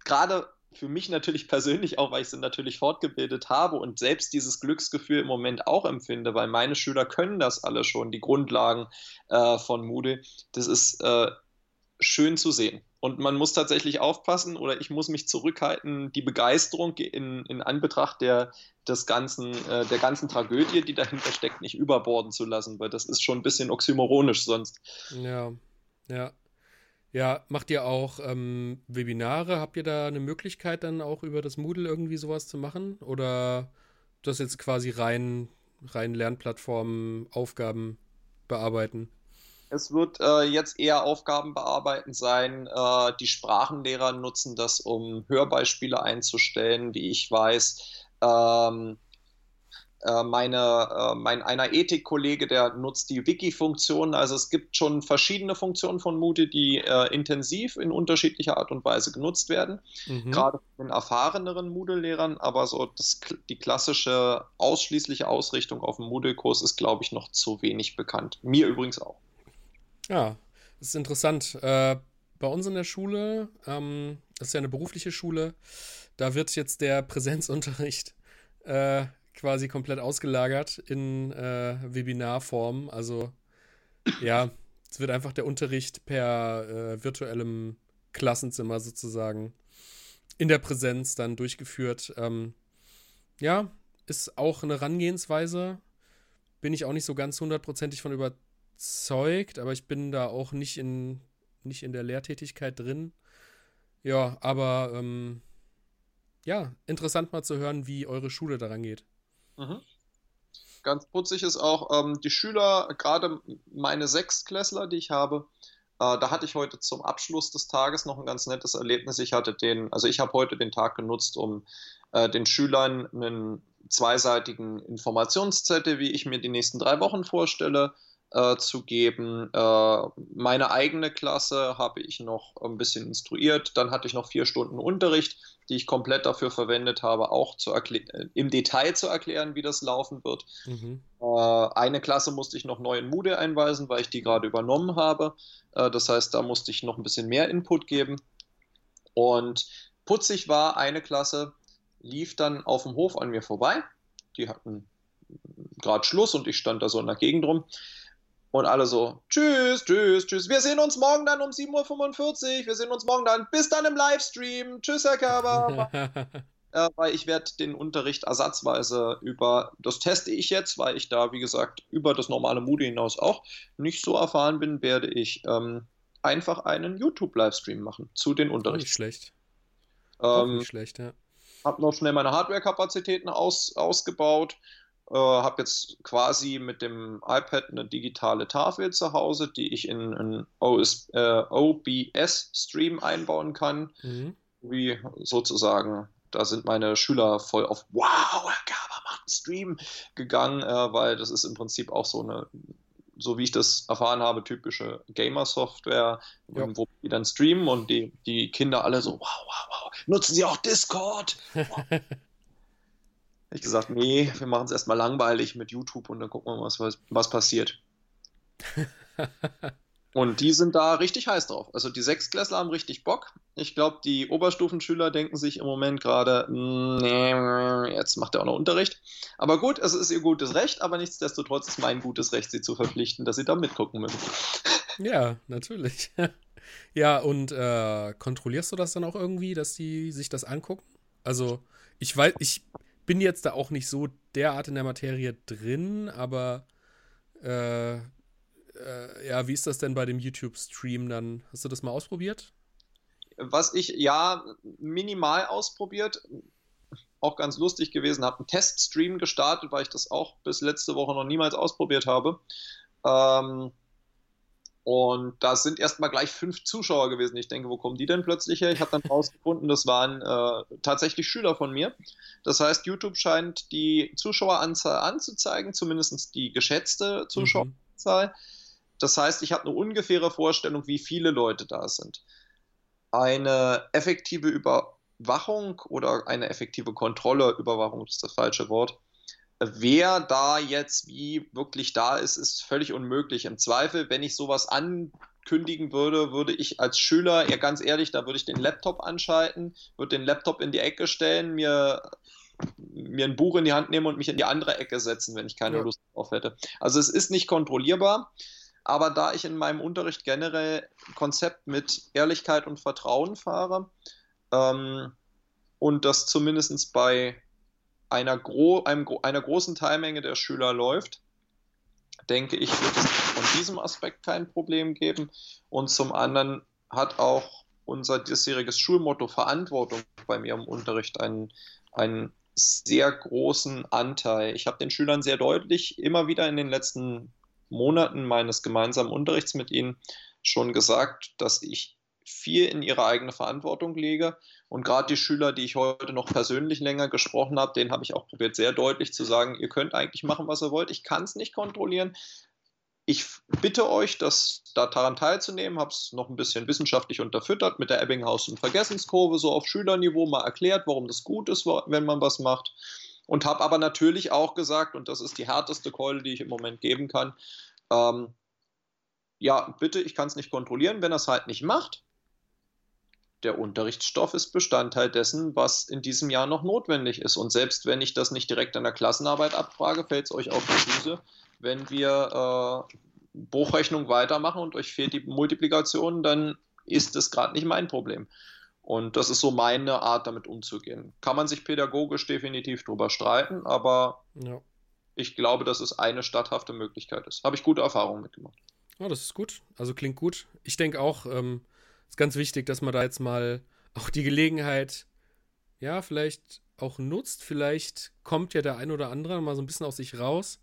[SPEAKER 3] gerade für mich natürlich persönlich auch, weil ich sie natürlich fortgebildet habe und selbst dieses Glücksgefühl im Moment auch empfinde, weil meine Schüler können das alle schon, die Grundlagen äh, von Moodle. Das ist äh, schön zu sehen. Und man muss tatsächlich aufpassen oder ich muss mich zurückhalten, die Begeisterung in, in Anbetracht der, des ganzen, äh, der ganzen Tragödie, die dahinter steckt, nicht überborden zu lassen, weil das ist schon ein bisschen oxymoronisch sonst.
[SPEAKER 1] Ja, ja. Ja, macht ihr auch ähm, Webinare? Habt ihr da eine Möglichkeit dann auch über das Moodle irgendwie sowas zu machen? Oder das jetzt quasi rein, rein Lernplattformen, Aufgaben bearbeiten?
[SPEAKER 3] Es wird äh, jetzt eher Aufgaben bearbeiten sein. Äh, die Sprachenlehrer nutzen das, um Hörbeispiele einzustellen, wie ich weiß. Ähm, äh, meine, äh, mein einer Ethikkollege, der nutzt die Wiki-Funktion. Also es gibt schon verschiedene Funktionen von Moodle, die äh, intensiv in unterschiedlicher Art und Weise genutzt werden. Mhm. Gerade von den erfahreneren Moodle-Lehrern, aber so das, die klassische ausschließliche Ausrichtung auf den Moodle-Kurs ist, glaube ich, noch zu wenig bekannt. Mir übrigens auch.
[SPEAKER 1] Ja, das ist interessant. Äh, bei uns in der Schule, ähm, das ist ja eine berufliche Schule, da wird jetzt der Präsenzunterricht äh, quasi komplett ausgelagert in äh, Webinarform. Also ja, es wird einfach der Unterricht per äh, virtuellem Klassenzimmer sozusagen in der Präsenz dann durchgeführt. Ähm, ja, ist auch eine Herangehensweise. Bin ich auch nicht so ganz hundertprozentig von überzeugt aber ich bin da auch nicht in, nicht in der Lehrtätigkeit drin. Ja, aber ähm, ja, interessant mal zu hören, wie eure Schule daran geht. Mhm.
[SPEAKER 3] Ganz putzig ist auch, ähm, die Schüler, gerade meine Sechstklässler, die ich habe, äh, da hatte ich heute zum Abschluss des Tages noch ein ganz nettes Erlebnis. Ich hatte den, also ich habe heute den Tag genutzt, um äh, den Schülern einen zweiseitigen Informationszettel, wie ich mir die nächsten drei Wochen vorstelle, äh, zu geben. Äh, meine eigene Klasse habe ich noch ein bisschen instruiert. Dann hatte ich noch vier Stunden Unterricht, die ich komplett dafür verwendet habe, auch zu äh, im Detail zu erklären, wie das laufen wird. Mhm. Äh, eine Klasse musste ich noch neu in Moodle einweisen, weil ich die gerade übernommen habe. Äh, das heißt, da musste ich noch ein bisschen mehr Input geben. Und putzig war, eine Klasse lief dann auf dem Hof an mir vorbei. Die hatten gerade Schluss und ich stand da so in der Gegend rum. Und alle so, tschüss, tschüss, tschüss. Wir sehen uns morgen dann um 7.45 Uhr. Wir sehen uns morgen dann. Bis dann im Livestream. Tschüss, Herr Körber. äh, weil ich werde den Unterricht ersatzweise über, das teste ich jetzt, weil ich da, wie gesagt, über das normale Moodle hinaus auch nicht so erfahren bin, werde ich ähm, einfach einen YouTube-Livestream machen zu den Unterrichten.
[SPEAKER 1] Nicht schlecht. Ähm, nicht schlecht, ja.
[SPEAKER 3] Hab noch schnell meine Hardware-Kapazitäten aus, ausgebaut äh, habe jetzt quasi mit dem iPad eine digitale Tafel zu Hause, die ich in einen äh, OBS-Stream einbauen kann. Mhm. Wie sozusagen, da sind meine Schüler voll auf Wow, Herr Gerber macht einen Stream gegangen, äh, weil das ist im Prinzip auch so eine so wie ich das erfahren habe, typische Gamer-Software, ja. wo die dann streamen und die, die Kinder alle so, wow, wow, wow, nutzen sie auch Discord? Wow. ich gesagt, nee, wir machen es erstmal langweilig mit YouTube und dann gucken wir mal, was, was, was passiert. und die sind da richtig heiß drauf. Also die Sechstklässler haben richtig Bock. Ich glaube, die Oberstufenschüler denken sich im Moment gerade, nee, jetzt macht er auch noch Unterricht. Aber gut, es ist ihr gutes Recht, aber nichtsdestotrotz ist mein gutes Recht, sie zu verpflichten, dass sie da mitgucken müssen.
[SPEAKER 1] Ja, natürlich. Ja, und äh, kontrollierst du das dann auch irgendwie, dass die sich das angucken? Also, ich weiß, ich bin jetzt da auch nicht so derart in der Materie drin, aber äh, äh, ja, wie ist das denn bei dem YouTube-Stream dann? Hast du das mal ausprobiert?
[SPEAKER 3] Was ich ja minimal ausprobiert, auch ganz lustig gewesen, habe einen Teststream gestartet, weil ich das auch bis letzte Woche noch niemals ausprobiert habe. Ähm, und da sind erstmal gleich fünf Zuschauer gewesen. Ich denke, wo kommen die denn plötzlich her? Ich habe dann rausgefunden, das waren äh, tatsächlich Schüler von mir. Das heißt, YouTube scheint die Zuschaueranzahl anzuzeigen, zumindest die geschätzte Zuschaueranzahl. Mhm. Das heißt, ich habe eine ungefähre Vorstellung, wie viele Leute da sind. Eine effektive Überwachung oder eine effektive Kontrolle, Überwachung ist das falsche Wort, Wer da jetzt wie wirklich da ist, ist völlig unmöglich. Im Zweifel, wenn ich sowas ankündigen würde, würde ich als Schüler, ja ganz ehrlich, da würde ich den Laptop anschalten, würde den Laptop in die Ecke stellen, mir, mir ein Buch in die Hand nehmen und mich in die andere Ecke setzen, wenn ich keine ja. Lust drauf hätte. Also es ist nicht kontrollierbar. Aber da ich in meinem Unterricht generell Konzept mit Ehrlichkeit und Vertrauen fahre ähm, und das zumindest bei einer, gro einem, einer großen Teilmenge der Schüler läuft, denke ich, wird es von diesem Aspekt kein Problem geben. Und zum anderen hat auch unser diesjähriges Schulmotto Verantwortung bei mir im Unterricht einen, einen sehr großen Anteil. Ich habe den Schülern sehr deutlich immer wieder in den letzten Monaten meines gemeinsamen Unterrichts mit ihnen schon gesagt, dass ich viel in ihre eigene Verantwortung lege. Und gerade die Schüler, die ich heute noch persönlich länger gesprochen habe, denen habe ich auch probiert, sehr deutlich zu sagen, ihr könnt eigentlich machen, was ihr wollt. Ich kann es nicht kontrollieren. Ich bitte euch, das daran teilzunehmen, habe es noch ein bisschen wissenschaftlich unterfüttert mit der Ebbinghaus- und Vergessenskurve, so auf Schülerniveau mal erklärt, warum das gut ist, wenn man was macht. Und habe aber natürlich auch gesagt, und das ist die härteste Keule, die ich im Moment geben kann, ähm, ja, bitte, ich kann es nicht kontrollieren, wenn er es halt nicht macht, der Unterrichtsstoff ist Bestandteil dessen, was in diesem Jahr noch notwendig ist. Und selbst wenn ich das nicht direkt an der Klassenarbeit abfrage, fällt es euch auf die Füße, wenn wir äh, Bruchrechnung weitermachen und euch fehlt die Multiplikation, dann ist das gerade nicht mein Problem. Und das ist so meine Art, damit umzugehen. Kann man sich pädagogisch definitiv drüber streiten, aber ja. ich glaube, dass es eine statthafte Möglichkeit ist. Habe ich gute Erfahrungen mitgemacht.
[SPEAKER 1] Oh, das ist gut. Also klingt gut. Ich denke auch, ähm, ist ganz wichtig, dass man da jetzt mal auch die Gelegenheit, ja, vielleicht auch nutzt. Vielleicht kommt ja der ein oder andere mal so ein bisschen aus sich raus.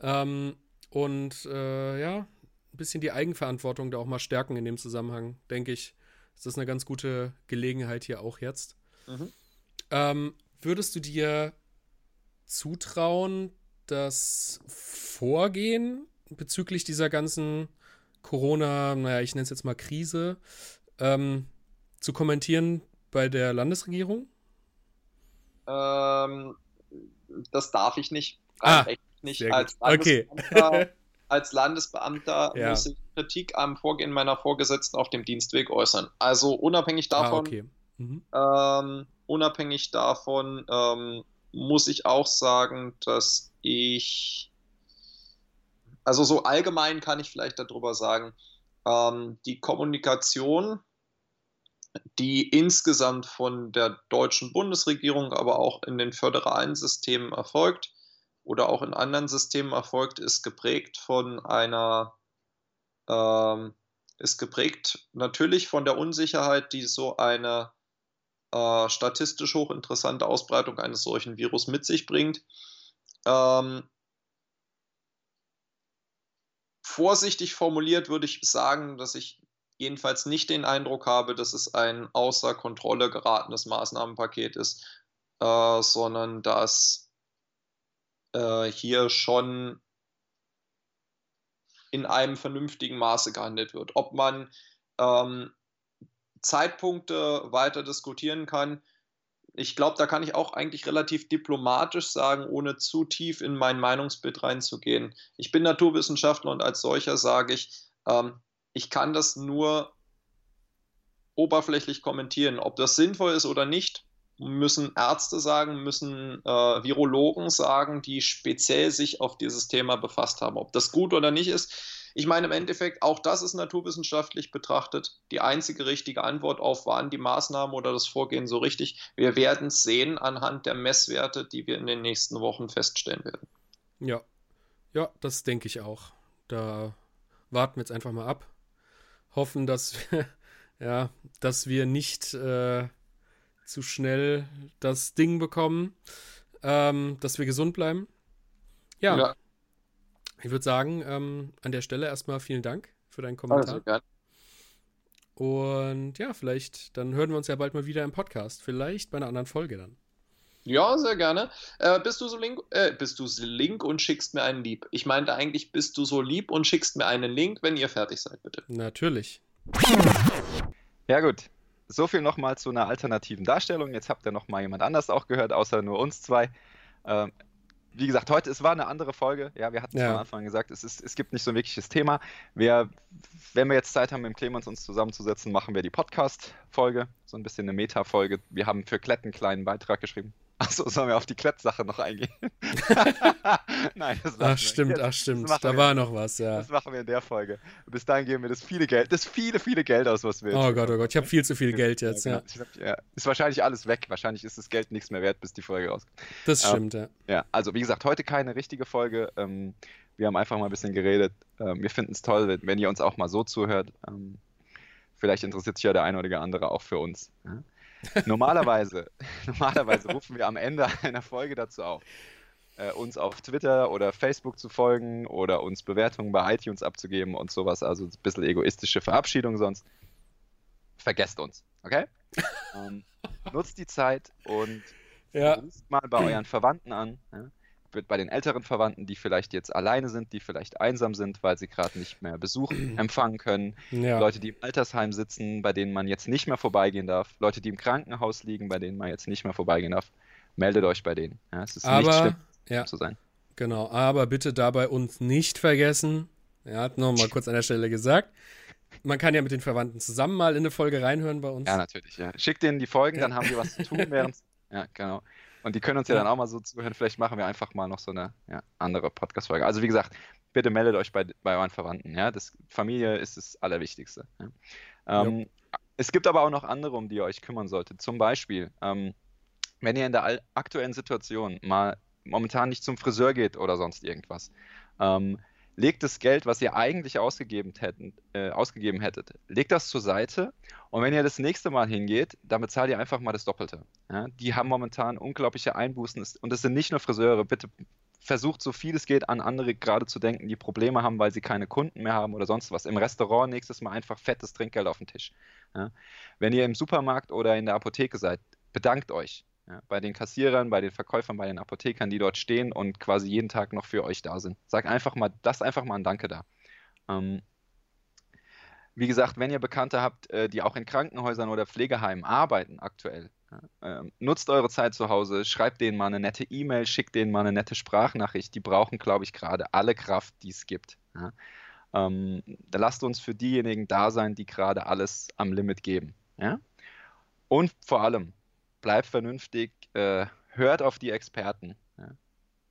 [SPEAKER 1] Ähm, und äh, ja, ein bisschen die Eigenverantwortung da auch mal stärken in dem Zusammenhang, denke ich. Ist das eine ganz gute Gelegenheit hier auch jetzt. Mhm. Ähm, würdest du dir zutrauen, das Vorgehen bezüglich dieser ganzen Corona, naja, ich nenne es jetzt mal Krise, ähm, zu kommentieren bei der Landesregierung?
[SPEAKER 3] Ähm, das darf ich nicht.
[SPEAKER 1] Ah,
[SPEAKER 3] nicht. Als Landesbeamter, okay. als Landesbeamter ja. muss ich Kritik am Vorgehen meiner Vorgesetzten auf dem Dienstweg äußern. Also unabhängig ah, davon, ah, okay. mhm. ähm, unabhängig davon ähm, muss ich auch sagen, dass ich, also so allgemein kann ich vielleicht darüber sagen, ähm, die Kommunikation die insgesamt von der deutschen Bundesregierung, aber auch in den föderalen Systemen erfolgt oder auch in anderen Systemen erfolgt, ist geprägt von einer, ähm, ist geprägt natürlich von der Unsicherheit, die so eine äh, statistisch hochinteressante Ausbreitung eines solchen Virus mit sich bringt. Ähm, vorsichtig formuliert würde ich sagen, dass ich jedenfalls nicht den Eindruck habe, dass es ein außer Kontrolle geratenes Maßnahmenpaket ist, äh, sondern dass äh, hier schon in einem vernünftigen Maße gehandelt wird. Ob man ähm, Zeitpunkte weiter diskutieren kann, ich glaube, da kann ich auch eigentlich relativ diplomatisch sagen, ohne zu tief in mein Meinungsbild reinzugehen. Ich bin Naturwissenschaftler und als solcher sage ich, ähm, ich kann das nur oberflächlich kommentieren. Ob das sinnvoll ist oder nicht, müssen Ärzte sagen, müssen äh, Virologen sagen, die speziell sich auf dieses Thema befasst haben. Ob das gut oder nicht ist, ich meine im Endeffekt, auch das ist naturwissenschaftlich betrachtet die einzige richtige Antwort auf, waren die Maßnahmen oder das Vorgehen so richtig. Wir werden es sehen anhand der Messwerte, die wir in den nächsten Wochen feststellen werden.
[SPEAKER 1] Ja, ja, das denke ich auch. Da warten wir jetzt einfach mal ab hoffen, dass wir, ja, dass wir nicht äh, zu schnell das Ding bekommen, ähm, dass wir gesund bleiben. Ja. ja. Ich würde sagen, ähm, an der Stelle erstmal vielen Dank für deinen Kommentar. Also, Und ja, vielleicht, dann hören wir uns ja bald mal wieder im Podcast. Vielleicht bei einer anderen Folge dann.
[SPEAKER 3] Ja, sehr gerne. Äh, bist du so link, äh, bist du so link und schickst mir einen Lieb? Ich meinte eigentlich, bist du so lieb und schickst mir einen Link, wenn ihr fertig seid, bitte.
[SPEAKER 1] Natürlich.
[SPEAKER 2] Ja, gut. So viel nochmal zu einer alternativen Darstellung. Jetzt habt ihr nochmal jemand anders auch gehört, außer nur uns zwei. Ähm, wie gesagt, heute, es war eine andere Folge. Ja, wir hatten es ja. von Anfang an gesagt, es, ist, es gibt nicht so ein wirkliches Thema. Wir, wenn wir jetzt Zeit haben, mit Clemens uns zusammenzusetzen, machen wir die Podcast-Folge. So ein bisschen eine Meta-Folge. Wir haben für Klett einen kleinen Beitrag geschrieben. Achso, sollen wir auf die Klettsache noch eingehen?
[SPEAKER 1] Nein, das Ach, stimmt, ach, stimmt. Da war noch was, ja.
[SPEAKER 2] Das machen wir in der Folge. Bis dahin geben wir das viele Geld, das viele, viele Geld aus, was wir
[SPEAKER 1] Oh Gott, oh Gott, ich habe viel zu viel Geld jetzt, ja.
[SPEAKER 2] ja. Ist wahrscheinlich alles weg. Wahrscheinlich ist das Geld nichts mehr wert, bis die Folge rauskommt.
[SPEAKER 1] Das stimmt, ähm,
[SPEAKER 2] ja. Ja, also wie gesagt, heute keine richtige Folge. Ähm, wir haben einfach mal ein bisschen geredet. Ähm, wir finden es toll, wenn ihr uns auch mal so zuhört. Ähm, vielleicht interessiert sich ja der eine oder andere auch für uns. Ja? Normalerweise, normalerweise rufen wir am Ende einer Folge dazu auf, äh, uns auf Twitter oder Facebook zu folgen oder uns Bewertungen bei iTunes abzugeben und sowas. Also ein bisschen egoistische Verabschiedung sonst. Vergesst uns, okay? ähm, nutzt die Zeit und ja. ruft mal bei euren Verwandten an. Ja? Bei den älteren Verwandten, die vielleicht jetzt alleine sind, die vielleicht einsam sind, weil sie gerade nicht mehr Besuch empfangen können, ja. Leute, die im Altersheim sitzen, bei denen man jetzt nicht mehr vorbeigehen darf, Leute, die im Krankenhaus liegen, bei denen man jetzt nicht mehr vorbeigehen darf, meldet euch bei denen. Ja, es ist
[SPEAKER 1] aber,
[SPEAKER 2] nicht schlimm,
[SPEAKER 1] ja, zu sein. Genau, aber bitte dabei uns nicht vergessen, er hat nochmal kurz an der Stelle gesagt, man kann ja mit den Verwandten zusammen mal in eine Folge reinhören bei uns.
[SPEAKER 2] Ja, natürlich, ja. Schickt denen die Folgen, dann haben die was zu tun, während. Ja, genau. Und die können uns ja, ja, dann auch mal so zuhören. Vielleicht machen wir einfach mal noch so eine ja, andere Podcast-Folge. Also wie gesagt, bitte meldet euch bei, bei euren Verwandten. Ja? Das, Familie ist das Allerwichtigste. Ja? Ähm, es gibt aber auch noch andere, um die ihr euch kümmern solltet. Zum Beispiel, ähm, wenn ihr in der aktuellen Situation mal momentan nicht zum Friseur geht oder sonst irgendwas, ähm, legt das Geld, was ihr eigentlich ausgegeben, hätten, äh, ausgegeben hättet, legt das zur Seite und wenn ihr das nächste Mal hingeht, dann bezahlt ihr einfach mal das Doppelte. Ja? Die haben momentan unglaubliche Einbußen und es sind nicht nur Friseure. Bitte versucht so viel es geht an andere gerade zu denken, die Probleme haben, weil sie keine Kunden mehr haben oder sonst was. Im Restaurant nächstes Mal einfach fettes Trinkgeld auf den Tisch. Ja? Wenn ihr im Supermarkt oder in der Apotheke seid, bedankt euch. Ja, bei den Kassierern, bei den Verkäufern, bei den Apothekern, die dort stehen und quasi jeden Tag noch für euch da sind. Sag einfach mal, lasst einfach mal ein Danke da. Ähm, wie gesagt, wenn ihr Bekannte habt, äh, die auch in Krankenhäusern oder Pflegeheimen arbeiten aktuell, äh, nutzt eure Zeit zu Hause, schreibt denen mal eine nette E-Mail, schickt denen mal eine nette Sprachnachricht. Die brauchen, glaube ich, gerade alle Kraft, die es gibt. Ja? Ähm, lasst uns für diejenigen da sein, die gerade alles am Limit geben. Und vor allem, bleibt vernünftig, äh, hört auf die Experten. Ja.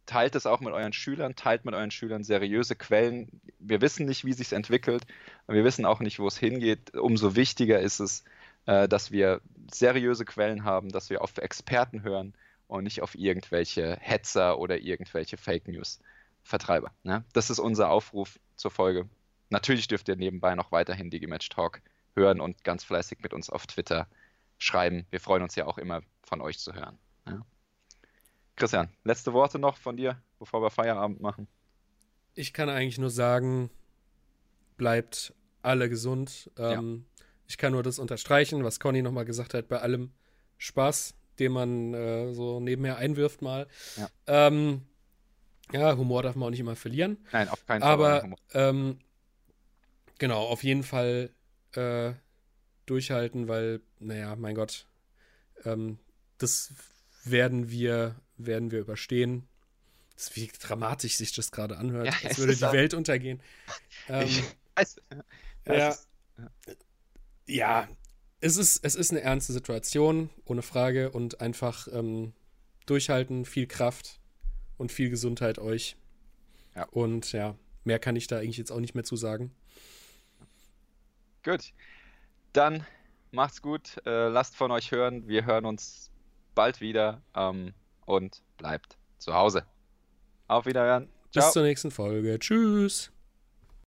[SPEAKER 2] Teilt es auch mit euren Schülern, teilt mit euren Schülern seriöse Quellen. Wir wissen nicht, wie sich entwickelt, wir wissen auch nicht, wo es hingeht. Umso wichtiger ist es, äh, dass wir seriöse Quellen haben, dass wir auf Experten hören und nicht auf irgendwelche Hetzer oder irgendwelche Fake News Vertreiber. Ne? Das ist unser Aufruf zur Folge. Natürlich dürft ihr nebenbei noch weiterhin Digimatch Talk hören und ganz fleißig mit uns auf Twitter schreiben. Wir freuen uns ja auch immer von euch zu hören. Ja. Christian, letzte Worte noch von dir, bevor wir Feierabend machen.
[SPEAKER 1] Ich kann eigentlich nur sagen, bleibt alle gesund. Ähm, ja. Ich kann nur das unterstreichen, was Conny nochmal gesagt hat, bei allem Spaß, den man äh, so nebenher einwirft mal. Ja. Ähm, ja. Humor darf man auch nicht immer verlieren.
[SPEAKER 2] Nein, auf keinen Fall.
[SPEAKER 1] Aber ähm, genau, auf jeden Fall äh, durchhalten, weil, naja, mein Gott, ähm, das werden wir, werden wir überstehen. Das, wie dramatisch sich das gerade anhört, ja, als würde die Welt untergehen. Ähm, weiß, ja, ja, es ist, es ist eine ernste Situation, ohne Frage, und einfach ähm, durchhalten, viel Kraft und viel Gesundheit euch. Ja. Und ja, mehr kann ich da eigentlich jetzt auch nicht mehr zu sagen.
[SPEAKER 2] Gut. Dann macht's gut, äh, lasst von euch hören. Wir hören uns bald wieder ähm, und bleibt zu Hause. Auf Wiederhören.
[SPEAKER 1] Ciao. Bis zur nächsten Folge. Tschüss.